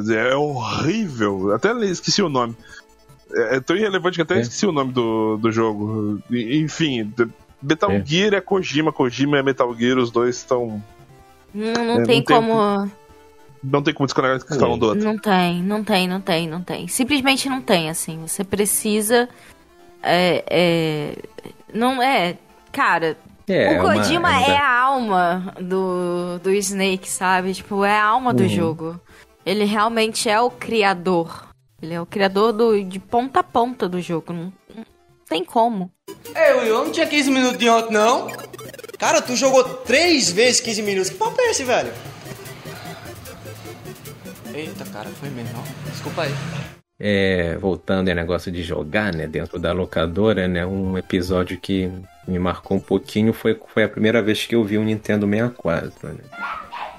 é, é horrível. Até esqueci o nome. É, é tão irrelevante que até É. esqueci o nome do, do jogo. Enfim, Metal É. Gear é Kojima, Kojima é Metal Gear, os dois estão. Não, não É, não tem tem- como. Não tem como desconectar um do outro. Não tem, não tem, não tem, não tem. Simplesmente não tem, assim. Você precisa. É, é, não é. Cara, É, o uma- Kojima uma- é a alma do, do Snake, sabe? Tipo, é a alma do Uhum. jogo. Ele realmente é o criador. Ele é o criador do, de ponta a ponta do jogo. Não, não tem como. Ei, Will, eu não tinha 15 minutos de ontem, não. Cara, tu jogou três vezes 15 minutos. Que papo é esse, velho? Eita, cara, foi mesmo. Desculpa aí. É, voltando ao negócio de jogar, né, dentro da locadora, né, um episódio que me marcou um pouquinho foi, foi a primeira vez que eu vi um Nintendo 64, né.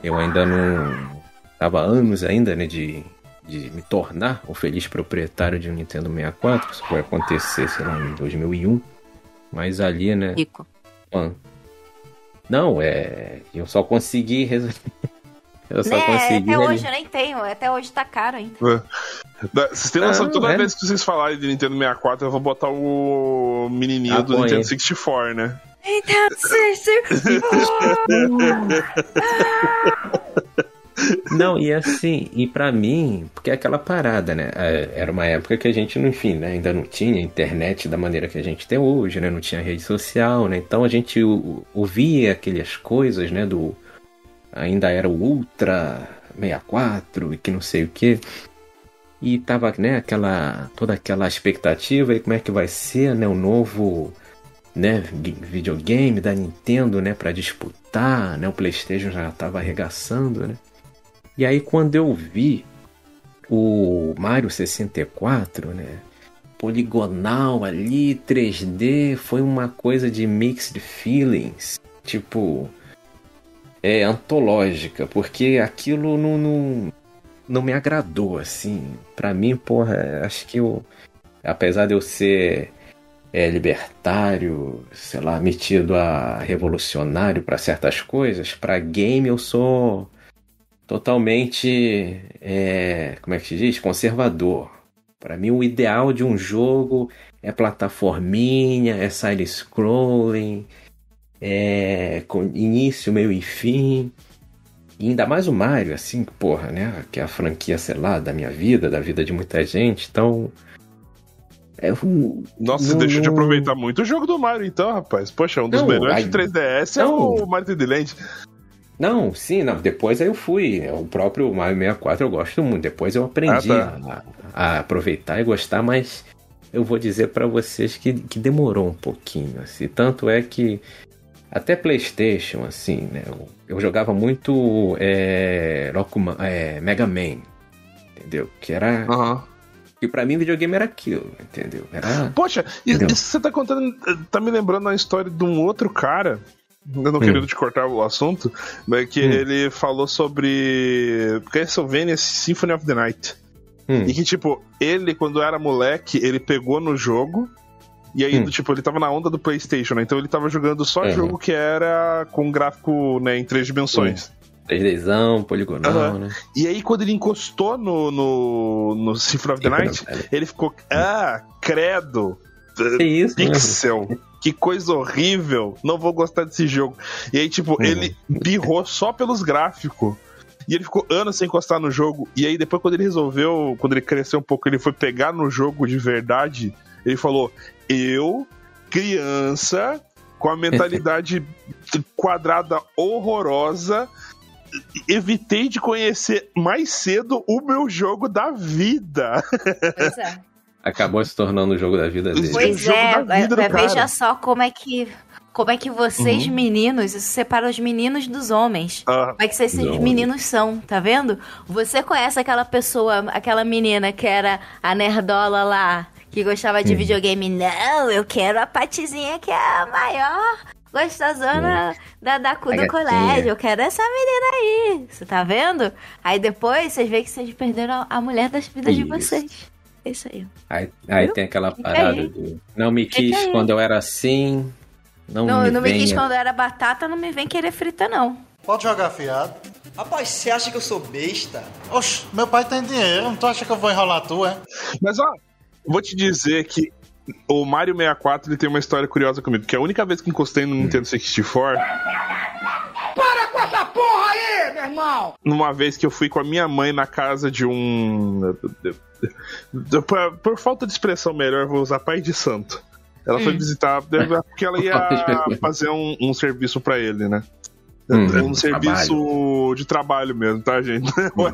Eu ainda não... Tava anos ainda, né, de, de me tornar o feliz proprietário de um Nintendo 64, isso foi acontecer, sei lá, em 2001, mas ali, né, Rico. Mano. Não, é. Eu só consegui resolver. Eu só Né, consegui. até hoje eu nem tenho. Até hoje tá caro ainda. Da- Vocês têm noção Ah, que toda é. vez que vocês falarem de Nintendo 64, eu vou botar o menininho Ah, do Nintendo aí. 64, né? Não, e assim, e pra mim, porque é aquela parada, né? É, Era uma época que a gente, enfim, né, ainda não tinha internet da maneira que a gente tem hoje, né? Não tinha rede social, né? Então a gente ouvia aquelas coisas, né? Do. Ainda era o Ultra 64 e que não sei o que. E tava, né, aquela. toda aquela expectativa e como é que vai ser, né? O novo. Né, vi- videogame da Nintendo, né, para disputar, né, o PlayStation já tava arregaçando, né? E aí quando eu vi o Mario 64, né? Poligonal ali, 3D, foi uma coisa de mixed feelings. Tipo. É antológica, porque aquilo não, não, não me agradou, assim. Pra mim, porra, acho que eu. Apesar de eu ser é, libertário, sei lá, metido a revolucionário pra certas coisas, pra game eu sou totalmente, é, como é que se diz, conservador. Para mim o ideal de um jogo é plataforminha, é side scrolling, é com início, meio e fim. E ainda mais o Mario, assim, porra, né? Que é a franquia, sei lá, da minha vida, da vida de muita gente. Então. É um. Nossa, você deixou de aproveitar muito o jogo do Mario, então, rapaz. Poxa, um dos Não, melhores de 3DS é Não. o Mario 3D Land. Não, sim, não. Depois aí eu fui. O próprio Mario 64 eu gosto muito. Depois eu aprendi Ah, a, a aproveitar e gostar, mas eu vou dizer pra vocês que, que demorou um pouquinho. Assim. Tanto é que até PlayStation, assim, né? Eu, eu jogava muito é, Rockman- é, Mega Man, entendeu? Que era. Aham. Que pra mim videogame era aquilo, entendeu? Era. Poxa, e- Entendeu? isso você tá contando, tá me lembrando a história de um outro cara. Eu não querendo te cortar o assunto, mas que Hum. ele falou sobre Castlevania Symphony of the Night. Hum, E que, tipo, ele, quando era moleque, ele pegou no jogo. E aí, Hum. do tipo, ele tava na onda do PlayStation, né? Então ele tava jogando só Uhum. jogo que era com gráfico, né, em três dimensões. 3Dzão, poligonal, Aham. né? E aí, quando ele encostou no, no, no Symphony of the Night, ele ficou, ah, credo, Que isso, né? pixel, que coisa horrível, não vou gostar desse jogo. E aí, tipo, Uhum. ele pirrou só pelos gráficos. E ele ficou anos sem encostar no jogo. E aí, depois, quando ele resolveu, quando ele cresceu um pouco, ele foi pegar no jogo de verdade. Ele falou: Eu, criança, com a mentalidade quadrada horrorosa, evitei de conhecer mais cedo o meu jogo da vida. Pois é. Acabou se tornando o jogo da vida dele. Pois é, da vida é, veja só como é que. Como é que vocês, Uhum. meninos, isso separa os meninos dos homens. Ah, Como é que Não. meninos são, tá vendo? Você conhece aquela pessoa, aquela menina que era a nerdola lá, que gostava de videogame? Não, eu quero a Patizinha que é a maior, Gostosona da, da, cu A do gatinha. colégio. Eu quero essa menina aí. Você tá vendo? Aí depois vocês veem que vocês perderam a, a mulher das vidas de Isso. vocês. É isso aí. Aí, aí tem aquela parada do. Não me quis quando eu era assim. Não, Não, me não me quis quando eu era batata, não me vem querer frita, não. Pode jogar fiado. Rapaz, você acha que eu sou besta? Oxe, meu pai tem dinheiro, tu acha que eu vou enrolar tu, é? Mas ó, vou te dizer que o Mario 64 ele tem uma história curiosa comigo, que a única vez que encostei no Nintendo 64, Para com essa porra aí, meu irmão! numa vez que eu fui com a minha mãe na casa de um. Por, por falta de expressão melhor, eu vou usar pai de santo. Ela foi visitar, porque ela ia fazer um, um serviço pra ele, né? Hum, um serviço de trabalho mesmo, tá, gente? Não é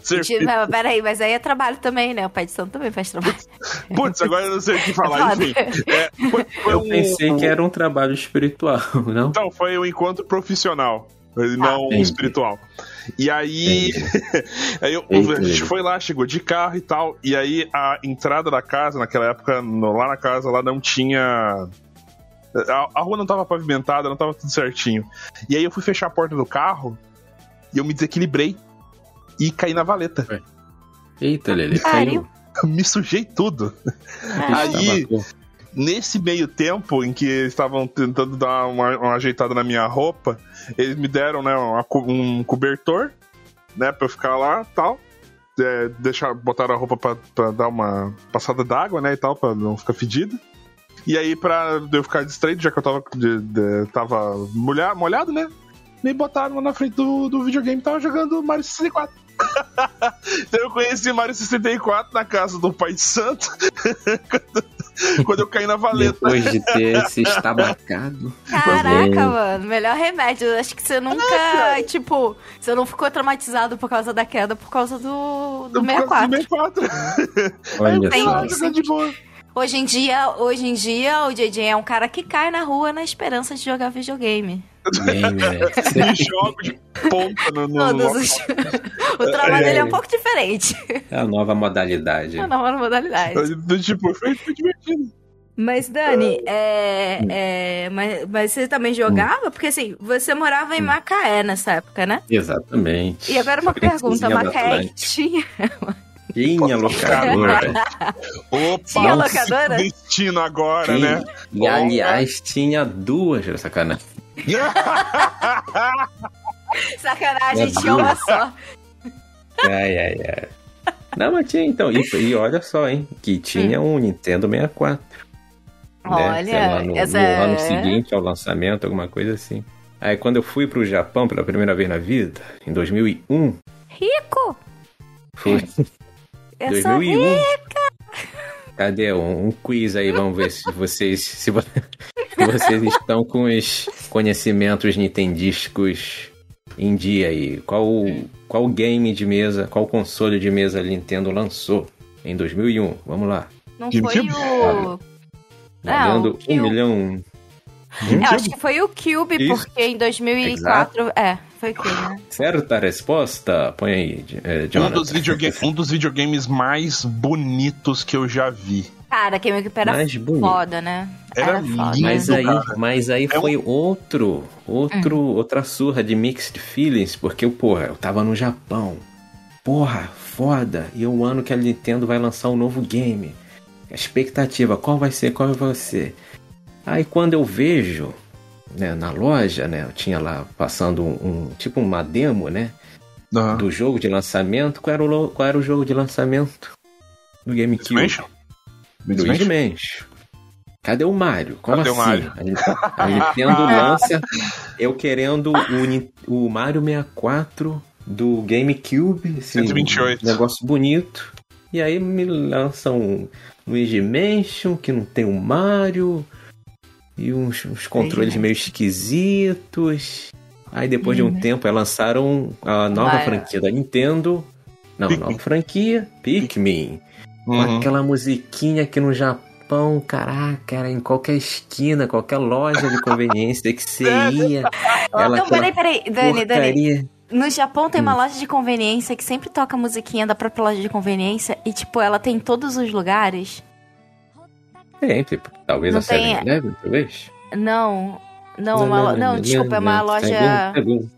serviço. Não, peraí, mas aí é trabalho também, né? O pai de santo também faz trabalho. Putz, agora eu não sei o que falar, Foda. enfim. É, foi, foi Eu um- pensei que era um trabalho espiritual, não? Então, foi um encontro profissional, não entendi. espiritual. E aí, aí eu- a gente foi lá, chegou de carro e tal, e aí a entrada da casa, naquela época, no- lá na casa, lá não tinha. A, a rua não tava pavimentada, não tava tudo certinho. E aí eu fui fechar a porta do carro e eu me desequilibrei e caí na valeta. Eita, Lele, caiu. me sujei tudo. Aí, nesse meio tempo em que eles estavam tentando dar uma, uma ajeitada na minha roupa, eles me deram né, uma um cobertor, né, pra eu ficar lá tal. É, deixar, botaram a roupa pra, pra dar uma passada d'água, né, e tal, pra não ficar fedida. E aí, pra eu ficar distraído, já que eu tava, de- de- tava molhado, molhado, né, me botaram na frente do, do videogame e tava jogando Mario 64. Então eu conheci Mario 64 na casa do Pai de Santo, quando, eu caí na valeta. Depois de ter se estabacado. Caraca, mano, melhor remédio. Eu Acho que você nunca, tipo, você não ficou traumatizado por causa da queda, por causa do, do Por causa do 64. 64. Olha Tem só. de boa. Hoje em dia, hoje em dia, o JJ é um cara que cai na rua na esperança de jogar videogame. Gamer. Eu jogo de ponta no, no, Todos o trabalho dele é um pouco diferente. É a nova modalidade. É uma nova modalidade. do Tipo, foi, foi divertido. Mas, Dani, é, é, mas, mas você também jogava? Porque assim, você morava em Macaé nessa época, né? Exatamente. E agora uma pergunta, Macaé tinha... Tinha locadora. Opa, Tinha um locadora? destino agora, Tinha. né? E aliás, tinha duas, sacanagem. Sacanagem, É tinha uma só. Ai, ai, ai. Não, mas tinha então. E, e olha só, hein? Que tinha um Nintendo 64. né? Olha, lá, no, essa no é- ano seguinte ao lançamento, alguma coisa assim. Aí quando eu fui pro Japão pela primeira vez na vida, em 2001, Rico! foi Eu sou 2001. rica! Cadê um, um quiz aí? Vamos ver se vocês se, vo- se vocês estão com os conhecimentos nintendísticos em dia aí. Qual qual game de mesa, qual console de mesa a Nintendo lançou em 2001? Vamos lá. Não foi GameCube? o... Valendo o um Cube. milhão. Eu acho que foi o Cube, Isso. porque em 2004... É, foi o Cube, né? Certa resposta? Põe aí, eh, Um dos, videogame, um dos videogames mais bonitos que eu já vi. Cara, GameCube era Mais foda, né? Era foda. lindo. Mas aí, cara. mas aí É um- foi outro, outro, outra surra de mixed feelings, porque, porra, eu tava no Japão. Porra, foda. E é o ano que a Nintendo vai lançar um novo game. A expectativa, qual vai ser, qual vai ser? Aí quando eu vejo, né, na loja, né, eu tinha lá passando um, um- tipo uma demo, né, Aham. do jogo de lançamento. Qual era o, qual era o jogo de lançamento do GameCube? Dimension? Luigi Mansion. Cadê o Mario? Como Cadê o assim? Mario? A Nintendo- lança eu querendo o, o Mario 64 do GameCube. Assim, 128. Um negócio bonito. E aí me lançam um Luigi Mansion, que não tem o Mario. E uns, uns controles meio esquisitos. Aí depois de um tempo, eles lançaram a nova Mario. franquia da Nintendo. Não, Pikmin. nova franquia, Pikmin. Com Uhum. aquela musiquinha que no Japão, caraca, era em qualquer esquina, qualquer loja de conveniência que você ia. Ela Não, peraí, peraí, Dani, Dani. porcaria. No Japão tem Hum. uma loja de conveniência que sempre toca a musiquinha da própria loja de conveniência e, tipo, ela tem em todos os lugares. Sempre, talvez Não a tem- Eleven, talvez. Não. Não, uma lo- não, desculpa, é uma loja. É bom, é bom.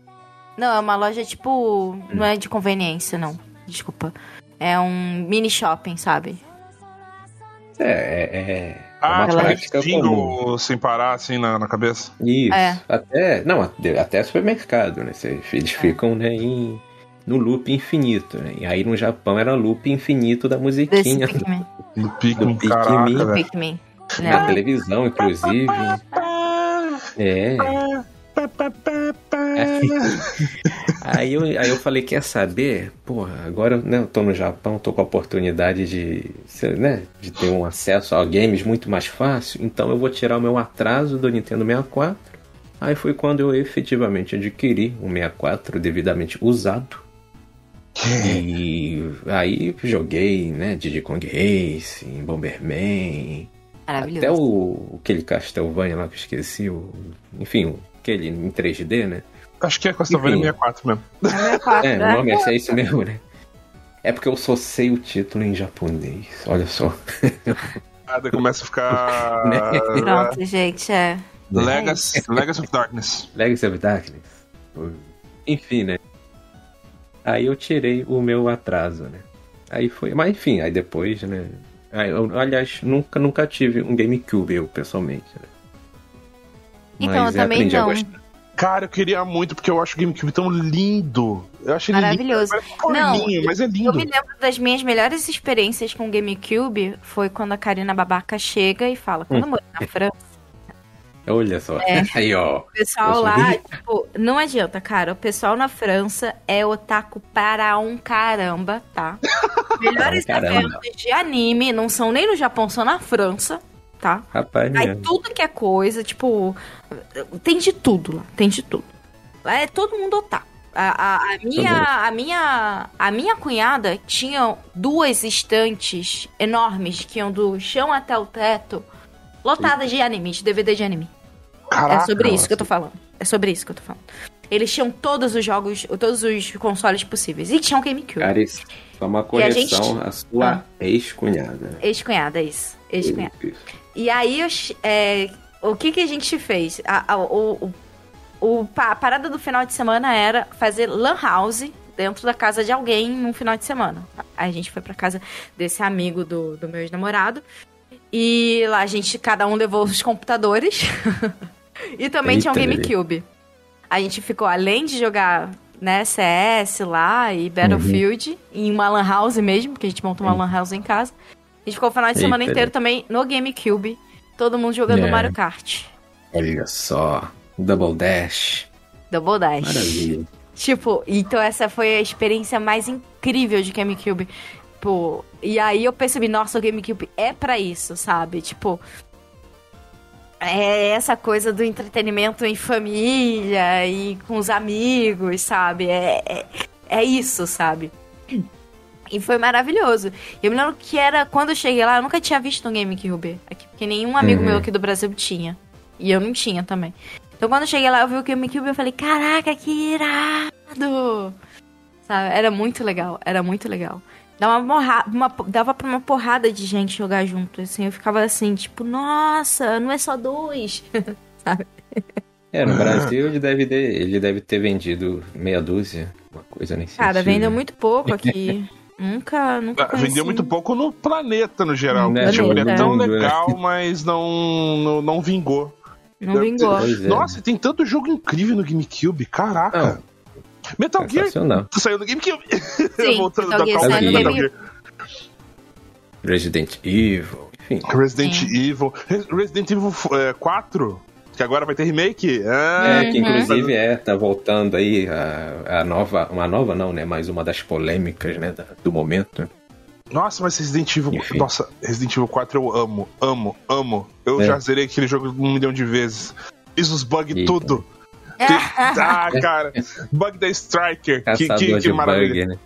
Não, é uma loja tipo. Não é de conveniência, não. Desculpa. É um mini shopping, sabe? É, é, é Ah, uma tipo aquele prática comum. sem parar assim na, na cabeça. Isso. É. Até, não, até supermercado, né? Eles ficam, né, em, no loop infinito, né? E aí no Japão era loop infinito da Desse musiquinha Pikmin. No Pikmin, Do Pikmin. caraca, Do. Pikmin. na Né? televisão, inclusive. É. Aí eu, aí eu falei, quer saber? Porra, agora né, eu tô no Japão, tô com a oportunidade de, né, de ter um acesso a games muito mais fácil, então eu vou tirar o meu atraso do Nintendo 64. Aí foi quando eu efetivamente adquiri um 64 devidamente usado. E aí joguei, né, Diddy Kong Racing, Bomberman, Maravilhoso. até o aquele Castlevania lá que eu esqueci, o, enfim, o- aquele em 3D, né? Acho que é Castlevania Enfim. 64 mesmo. É É, né? o nome é é isso mesmo, né? É porque eu só sei o título em japonês, olha só. Daí começa a ficar. Pronto, gente, é. Legacy, Legacy of Darkness. Legacy of Darkness. Enfim, né? Aí eu tirei o meu atraso, né? Aí foi. Mas enfim, aí depois, né? Aí eu, aliás, nunca, nunca tive um GameCube, eu pessoalmente. Né? Então, eu Mas também aprendi a não. gostar. Cara, eu queria muito, porque eu acho o GameCube tão lindo. Eu acho ele Maravilhoso. lindo. Parece porquinho, mas é Eu lindo. me lembro das minhas melhores experiências com o GameCube foi quando a Karina Babaca chega e fala, quando eu morei na França, Olha só. É. Aí, ó. o pessoal lá, tipo, não adianta, cara. O pessoal na França é otaku para um caramba, tá? Melhores eventos de anime não são nem no Japão, são na França, tá? Rapaz, Aí mesmo. tudo que é coisa, tipo, tem de tudo lá, tem de tudo. Lá é todo mundo otaku. A, a, a minha, a, minha, a minha cunhada tinha duas estantes enormes que iam do chão até o teto, lotadas de anime, de DVD de anime. Caraca. é sobre isso nossa. que eu tô falando. É sobre isso que eu tô falando. Eles tinham todos os jogos, todos os consoles possíveis. E tinham GameCube. Cara, isso é uma E a gente- coleção, a sua Ah. ex-cunhada. Ex-cunhada, isso. Ex-cunhada. E aí, é, o que, que a gente fez? A, a- o, o- a parada do final de semana era fazer lan house dentro da casa de alguém num final de semana. Aí a gente foi pra casa desse amigo do, do meu ex-namorado. E lá a gente, cada um levou os computadores. e também tinha um Eita, GameCube. A gente ficou, além de jogar né, CS lá e Battlefield, em uma lan house mesmo, porque a gente montou uma lan house em casa. A gente ficou o final de semana Eita, inteiro também no GameCube. Todo mundo jogando É. Mario Kart. Olha só. Double Dash. Double Dash. Maravilha. Tipo, então essa foi a experiência mais incrível de GameCube. Pô, e aí eu percebi, nossa, o GameCube é pra isso, sabe? Tipo, é essa coisa do entretenimento em família e com os amigos, sabe? É, é, é isso, sabe? E foi maravilhoso. Eu me lembro que era, quando eu cheguei lá, eu nunca tinha visto um GameCube aqui, porque nenhum amigo Uhum. meu aqui do Brasil tinha. E eu não tinha também. Então quando eu cheguei lá, eu vi o GameCube e eu falei, caraca, que irado! Sabe? Era muito legal, era muito legal. Dava, uma, morra- uma, dava pra uma porrada de gente jogar junto, assim. Eu ficava assim, tipo, nossa, não é só dois. Sabe? É, no Brasil ele deve, ter, ele deve ter vendido meia dúzia, uma coisa nesse Cara, sentido. vendeu muito pouco aqui. nunca, nunca Ah, conheci. Vendeu muito pouco no planeta, no geral. Né, tipo, ele é tão né? legal, mas não, não, não vingou. Não vingou. Pois é. Nossa, tem tanto jogo incrível no GameCube, caraca. Não. Metal Gear Sensacional. saiu no GameCube. Sim, Voltando Metal da Gear saiu de no GameCube. Gear. Resident Evil, enfim. Resident Sim. Evil. Re- Resident Evil é, 4, que agora vai ter remake. Ah, É, que inclusive é, tá voltando aí a, a nova, uma nova não, né, mas uma das polêmicas, né, do momento. Nossa, mas Resident Evil. Enfim. Nossa, Resident Evil 4 eu amo, amo, amo. Eu É. já zerei aquele jogo um milhão de vezes. Fiz os bugs Eita. tudo. Ah, cara. Bug da Striker. Que, que, que maravilha. bug, né?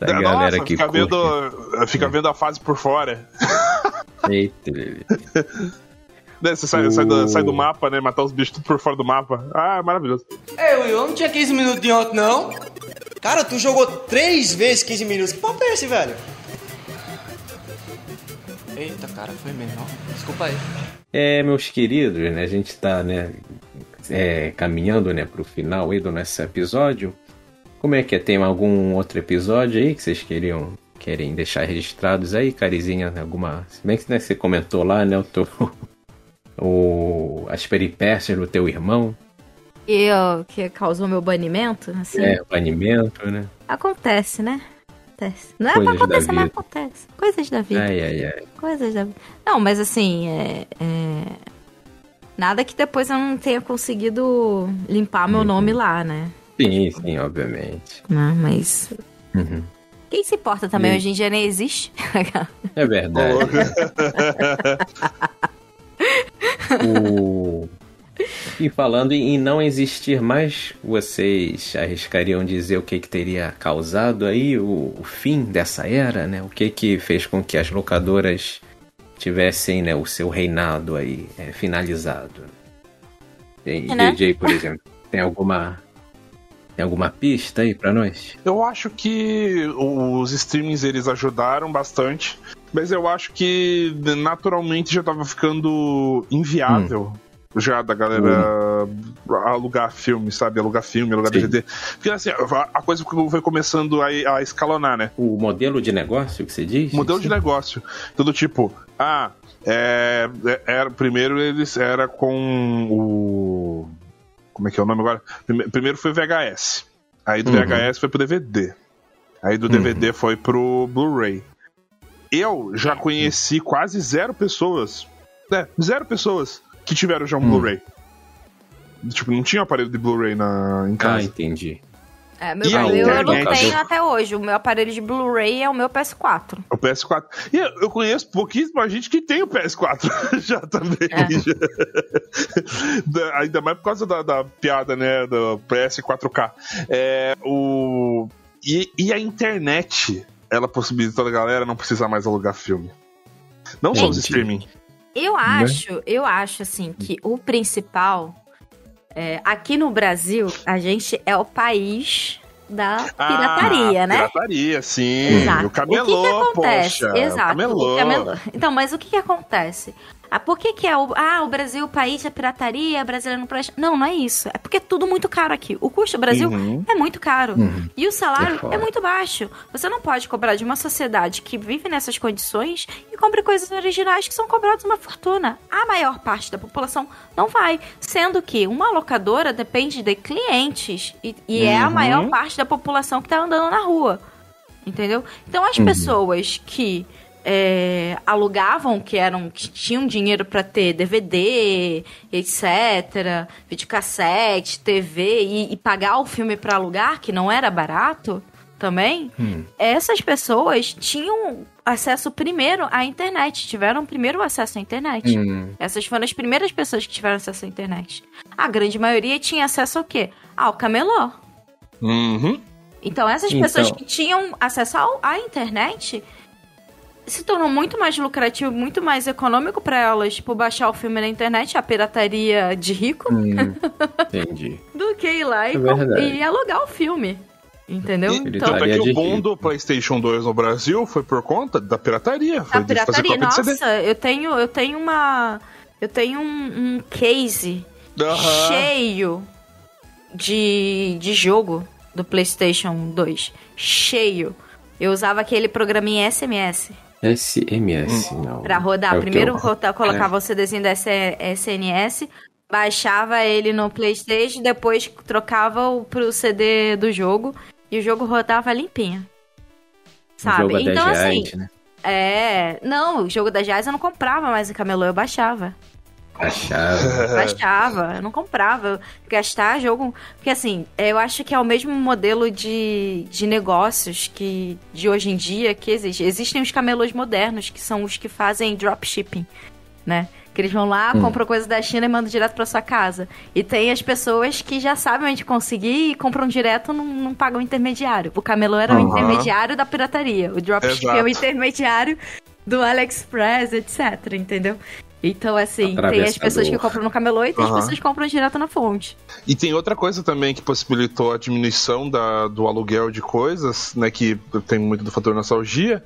Essa Nossa, galera que fica curte. vendo, fica vendo a fase por fora. Eita. Né, Você sai, O- sai, do, sai do mapa, né? Matar os bichos tudo por fora do mapa. Ah, maravilhoso. Will, eu não tinha 15 minutos de ontem, não? Cara, tu jogou três vezes 15 minutos. Que papo é esse, velho? Eita, cara, foi mesmo. ó. Desculpa aí. É, meus queridos, né? A gente tá, né? É, caminhando, né, pro final aí do nosso episódio. Como é que é? Tem algum outro episódio aí que vocês queriam querem deixar registrados aí, Carizinha? Alguma. Se bem que né, você comentou lá, né? O teu, o, as peripécias do teu irmão. E ó, que causou meu banimento, assim. É, banimento, né? Acontece, né? Acontece. Não é pra Coisas da acontecer, mas acontece. Coisas da vida. Ai, ai, ai. Coisas da vida. Não, mas assim, é, é, Nada que depois eu não tenha conseguido limpar meu nome lá, né? Sim, sim, obviamente. Não, mas. Uhum. Quem se importa também? E- Hoje em dia nem existe. É verdade. O... E falando em não existir mais, vocês arriscariam dizer o que, que teria causado aí o, o fim dessa era, né? O que que fez com que as locadoras tivessem né, o seu reinado aí é, finalizado? Tem, Né? DJ, por exemplo, tem alguma tem alguma pista aí pra nós? Eu acho que os streamings eles ajudaram bastante, mas eu acho que naturalmente já tava ficando inviável. Já da galera alugar filme, sabe? Alugar filme, alugar Sim. DVD. Porque assim, a coisa foi começando a, a escalonar, né? O modelo de negócio que você diz? Modelo de negócio. Tudo tipo, ah, é, é- era, primeiro eles era com o. Como é que é o nome agora? Prime- Primeiro foi VHS. Aí do Uhum. VHS foi pro DVD. Aí do DVD foi pro Blu-ray. Eu já conheci quase zero pessoas. É, zero pessoas que tiveram já um Hum. Blu-ray. Tipo, não tinha aparelho de Blu-ray na, em Ah, casa. entendi. É, meu, E eu, eu não tenho até hoje. O meu aparelho de Blu-ray é o meu PS4. O PS4. E eu eu conheço pouquíssima gente que tem o PS4 já também. É. já. Da- Ainda mais por causa da, da piada, né? Do PS4K. É, o... e, e a internet, ela possibilita a galera não precisar mais alugar filme. Não só os streaming. Eu acho, eu acho assim que o principal é, aqui no Brasil a gente é o país da pirataria, ah, né? Pirataria, sim. Exato. O camelô, o que, que acontece? poxa. Exato. O camelô. o camelô. Então, mas o que, que acontece? Ah, por que, que é o. Ah, o Brasil, o país da pirataria, brasileiro não presta. Não, não é isso. É porque é tudo muito caro aqui. O custo do Brasil Uhum. é muito caro. E o É salário foda. é, muito baixo. Você não pode cobrar de uma sociedade que vive nessas condições e compra coisas originais que são cobradas uma fortuna. A maior parte da população não vai. Sendo que uma locadora depende de clientes e, e é a Uhum. maior parte da população que tá andando na rua. Entendeu? Então as pessoas que é, alugavam, que eram que tinham dinheiro pra ter DVD, etc, videocassete, TV e, e pagar o filme pra alugar, que não era barato também, essas pessoas tinham acesso primeiro à internet, tiveram primeiro acesso à internet. Hum, Essas foram as primeiras pessoas que tiveram acesso à internet. A grande maioria tinha acesso ao quê? Ao camelô. Uhum. Então, essas Então. pessoas que tinham acesso ao- à internet se tornou muito mais lucrativo, muito mais econômico pra elas, tipo, baixar o filme na internet, a pirataria de rico, hum, entendi. do que ir lá e, É com- verdade. e alugar o filme. Entendeu? E, então, tanto é que o boom rico. do PlayStation 2 no Brasil foi por conta da pirataria. Foi a de fazer pirataria, cópia de CD. nossa, eu tenho, eu tenho uma. Eu tenho um, um case Aham. cheio de, de jogo do PlayStation 2. Cheio. Eu usava aquele programinha SMS. SMS, não. Pra rodar. É o Primeiro eu- rotar, colocava o CDzinho da SNS, baixava ele no Playstation, depois trocava o, pro CD do jogo e o jogo rodava limpinho. O Sabe? jogo é então, 10 assim, reais, né? é. Não, o jogo da Jazz eu não comprava mais em camelô, eu baixava. Achava. Baixava, eu não comprava. Gastar jogo. Porque assim, eu acho que é o mesmo modelo de, de negócios que de hoje em dia que existe. Existem os camelôs modernos, que são os que fazem dropshipping, né? Que eles vão lá, compram coisa da China e mandam direto pra sua casa. E tem as pessoas que já sabem onde conseguir e compram direto, não, não pagam intermediário. O camelô era o Aham. intermediário da pirataria. O dropshipping é o intermediário do AliExpress, etc, entendeu? Então, assim, tem as pessoas que compram no camelô e tem as Aham. pessoas que compram direto na fonte. E tem outra coisa também que possibilitou a diminuição da, do aluguel de coisas, né? Que tem muito do fator nostalgia,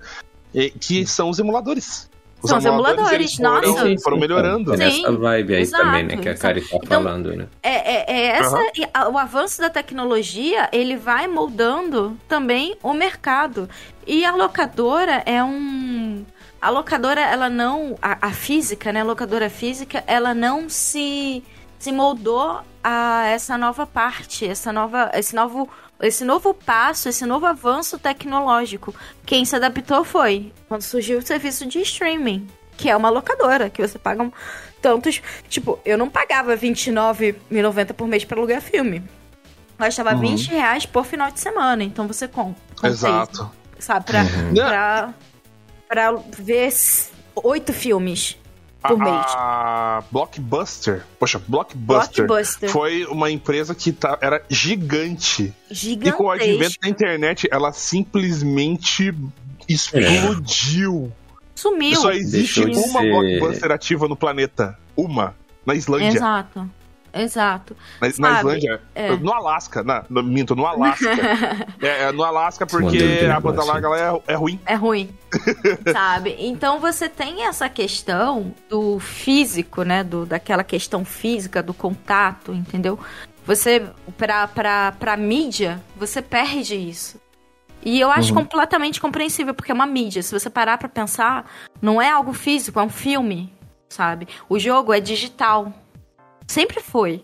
e- que são os emuladores. Os São os emuladores, eles foram, nossa. foram melhorando. É né? nessa vibe aí exato, também, né? Que a. Kari tá Então, falando, né? É, é- é essa, a- o avanço da tecnologia, ele vai moldando também o mercado. E a locadora é um... A locadora, ela não... A, a física, né? A locadora física, ela não se, se moldou a essa nova parte, essa nova, esse novo... Esse novo passo, esse novo avanço tecnológico. Quem se adaptou foi quando surgiu o serviço de streaming, que é uma locadora, que você paga um- tantos. Tipo, eu não pagava R$29,90 por mês pra alugar filme. Eu gastava Uhum. 20 reais por final de semana. Então você compra. Exato. sabe? Pra, Uhum. pra, pra ver oito filmes por mês. A Blockbuster, poxa, Blockbuster, Blockbuster. foi uma empresa que tá, era gigante. E com o advento da internet, ela simplesmente explodiu. Sumiu. Só existe Deixou de uma ser- Blockbuster ativa no planeta. Uma. Na Islândia. Exato. Exato. Na, na Sabe, Islândia. é. No Alasca. Na, no, minto, no Alasca. é, é no Alasca porque a banda larga lá é, é ruim. É ruim, sabe? Então você tem essa questão do físico, né? Do, daquela questão física, do contato, entendeu? Você, pra, pra, pra mídia, você perde isso. E eu acho completamente compreensível, porque é uma mídia. Se você parar pra pensar, não é algo físico, é um filme, sabe? O jogo é digital. Sempre foi.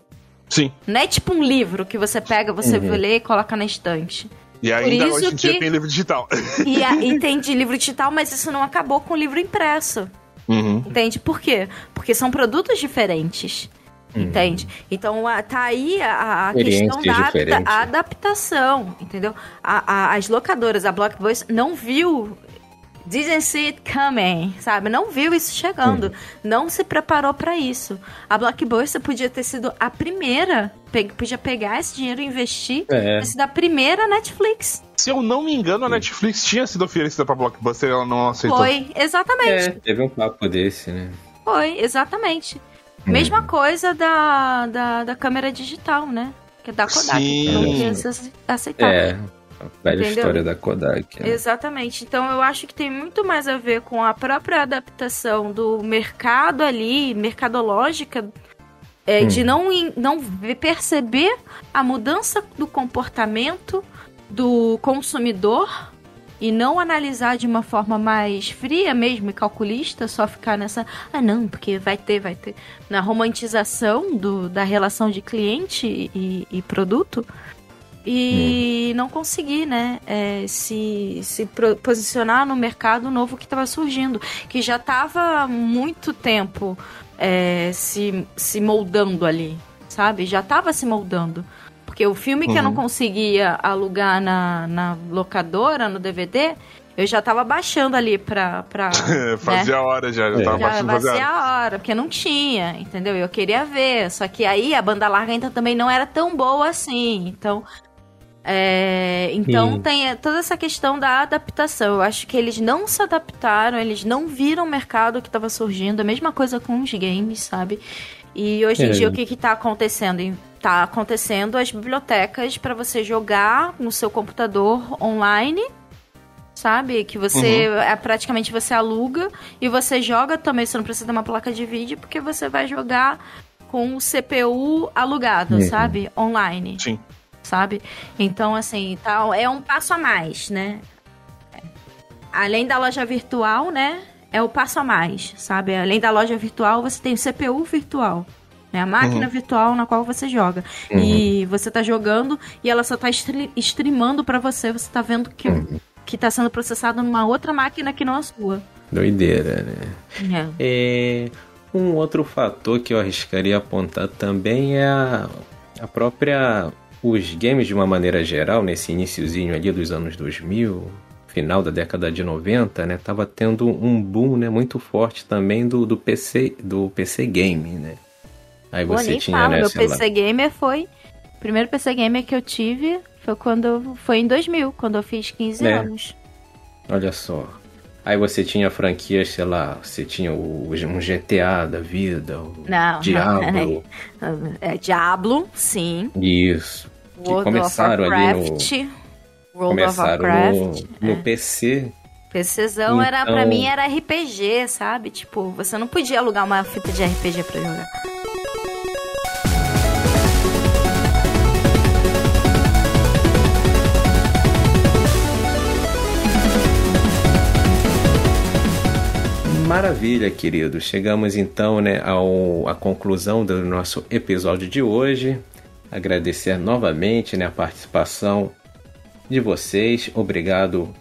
Sim. Não é tipo um livro que você pega, você Uhum. lê e coloca na estante. E ainda isso hoje em dia que- tem livro digital. E, a, e tem de livro digital, mas isso não acabou com o livro impresso. Uhum. Entende? Por quê? Porque são produtos diferentes. Entende? Então tá aí a, a questão da adapta- a adaptação, entendeu? A- as locadoras, a Blockbuster, não viu. Didn't see it coming, sabe? Não viu isso chegando. Não se preparou pra isso. A Blockbuster podia ter sido a primeira, pe- podia pegar esse dinheiro e investir, É. ter sido a primeira Netflix. Se eu não me engano, a Netflix tinha sido oferecida pra Blockbuster e ela não aceitou. Foi, exatamente. É, teve um papo desse, né? Foi, exatamente. Mesma coisa da, da, da câmera digital, né? Que é da Kodak, que não Sim. quis ace- aceitar. É, a velha Entendeu? história da Kodak. né? Exatamente. Então eu acho que tem muito mais a ver com a própria adaptação do mercado ali, mercadológica, é, de não, não perceber a mudança do comportamento do consumidor e não analisar de uma forma mais fria mesmo e calculista, só ficar nessa, ah não, porque vai ter, vai ter, na romantização do, da relação de cliente e, e produto e não conseguir, né, é, se, se posicionar no mercado novo que estava surgindo, que já estava muito tempo é, se, se moldando ali, sabe? Já estava se moldando. Porque o filme que eu não conseguia alugar na, na locadora, no DVD, eu já tava baixando ali pra. pra fazia né? hora já, já É. tava baixando fazia fazia hora. a hora, porque não tinha, entendeu? Eu queria ver. Só que aí a banda larga ainda também não era tão boa assim. Então. É, então Sim. tem toda essa questão da adaptação. Eu acho que eles não se adaptaram, eles não viram o mercado que estava surgindo. A mesma coisa com os games, sabe? E hoje em É. dia o que que tá acontecendo? Tá acontecendo as bibliotecas para você jogar no seu computador online sabe? Que você é, praticamente você aluga e você joga também, você não precisa de uma placa de vídeo, porque você vai jogar com o CPU alugado, Uhum. sabe? Online, Sim. Sabe? Então, assim, tá, é um passo a mais, né? Além da loja virtual, né? É o passo a mais, sabe? Além da loja virtual, você tem o CPU virtual. Né? A máquina virtual na qual você joga. E você tá jogando e ela só tá stre- streamando pra você. Você tá vendo que, que tá sendo processado numa outra máquina que não a sua. Doideira, né? É. É, um outro fator que eu arriscaria apontar também é a, a própria. Os games de uma maneira geral, nesse iniciozinho ali dos anos 2000, final da década de 90, né? Tava tendo um boom né, muito forte também do, do PC do PC game, né? Aí Pô, você tinha, fala, né, meu sei lá, PC Gamer foi. O primeiro PC Gamer que eu tive foi quando. Foi em 2000, quando eu fiz 15 É. anos. Olha só. Aí você tinha franquias, sei lá, você tinha o, um GTA da vida, o Não, Diablo. É Diablo, sim. Isso. Que World começaram of ali no. Warcraft. World of Começaram Warcraft. no, no é. PC. PCzão era, pra Então- mim, era RPG, sabe? Tipo, você não podia alugar uma fita de RPG pra jogar. Maravilha, queridos. Chegamos então né, ao, à conclusão do nosso episódio de hoje. Agradecer novamente né, a participação de vocês. Obrigado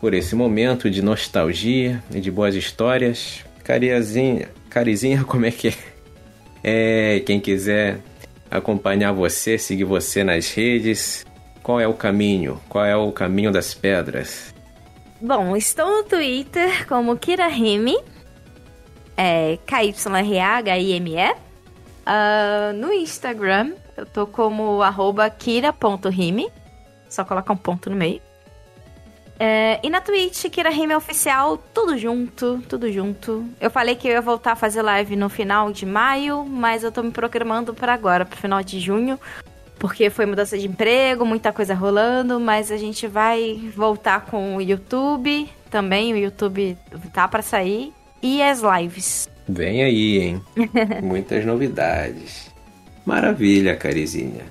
por esse momento de nostalgia e de boas histórias. Cariazinha, Carizinha, como é que é? É, quem quiser acompanhar você, seguir você nas redes, qual é o caminho? Qual é o caminho das pedras? Bom, estou no Twitter como Kirahime. É K-Y-R-A-H-I-M-E. Ah, no Instagram, eu tô como arroba kira.rime. Só colocar um ponto no meio. É, e na Twitch, Kirahime Oficial, tudo junto, tudo junto. Eu falei que eu ia voltar a fazer live no final de maio, mas eu tô me programando para agora, pro final de junho. Porque foi mudança de emprego, muita coisa rolando, mas a gente vai voltar com o YouTube também. O YouTube tá para sair. E as lives. Vem aí, hein? Muitas novidades. Maravilha, Carizinha.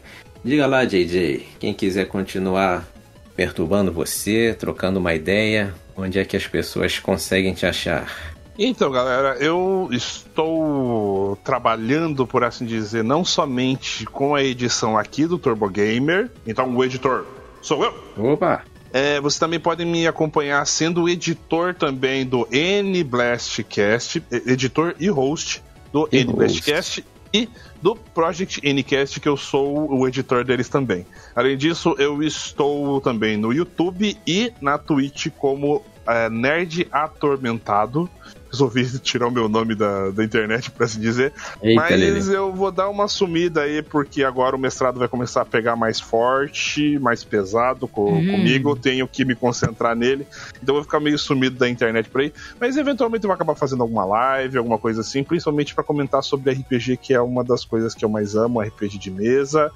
Diga lá, JJ, quem quiser continuar perturbando você, trocando uma ideia, onde é que as pessoas conseguem te achar? Então, galera, eu estou trabalhando, por assim dizer, não somente com a edição aqui do Turbo Gamer. Então, o editor sou eu. Opa! É, vocês também podem me acompanhar sendo editor também do N-Blastcast, e- editor e host do E N-Blastcast e do Project Ncast, que eu sou o editor deles também. Além disso, eu estou também no YouTube e na Twitch como é, Nerd Atormentado. Resolvi tirar o meu nome da, da internet, por assim dizer. Eita, Mas Lelê. eu vou dar uma sumida aí, porque agora o mestrado vai começar a pegar mais forte, mais pesado co- Uhum. comigo. Eu tenho que me concentrar nele. Então eu vou ficar meio sumido da internet por aí. Mas eventualmente eu vou acabar fazendo alguma live, alguma coisa assim, principalmente para comentar sobre RPG, que é uma das coisas que eu mais amo, RPG de mesa.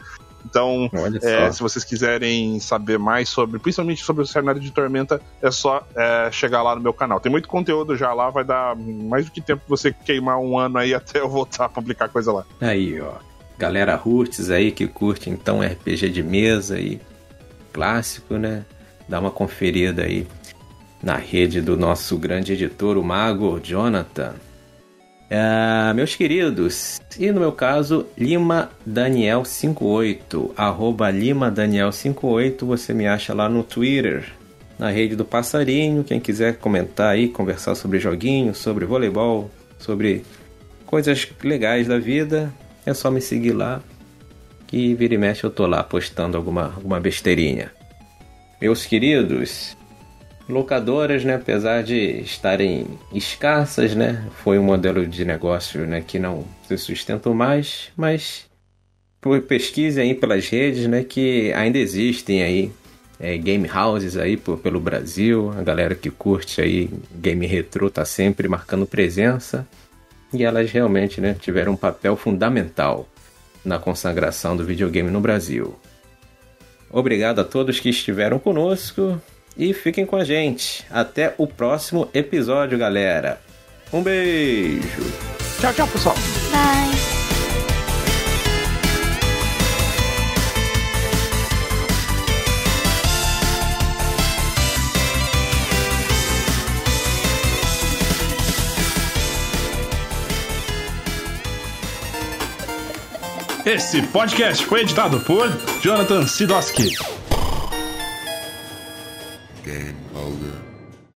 Então, é, se vocês quiserem saber mais sobre, principalmente sobre o cenário de Tormenta, é só é, chegar lá no meu canal. Tem muito conteúdo já lá, vai dar mais do que tempo você queimar um ano aí até eu voltar a publicar coisa lá. Aí, ó. Galera Roots aí que curte então RPG de mesa e clássico, né? Dá uma conferida aí na rede do nosso grande editor, o Mago Jonathan. Ah, meus queridos, e no meu caso, Lima Daniel 58, arroba Lima Daniel 58, você me acha lá no Twitter, na rede do Passarinho, quem quiser comentar aí, conversar sobre joguinhos, sobre voleibol, sobre coisas legais da vida, é só me seguir lá, que vira e mexe eu tô lá postando alguma, alguma besteirinha. Meus queridos, locadoras, né, apesar de estarem escassas, né, foi um modelo de negócio, né, que não se sustentou mais, mas por- pesquise aí pelas redes, né, que ainda existem aí é, game houses aí por- pelo Brasil, a galera que curte aí game retrô tá sempre marcando presença. E elas realmente, né, tiveram um papel fundamental na consagração do videogame no Brasil. Obrigado a todos que estiveram conosco e fiquem com a gente. Até o próximo episódio, galera. Um beijo. Tchau, tchau, pessoal. Bye. Esse podcast foi editado por Jonathan Sidoski.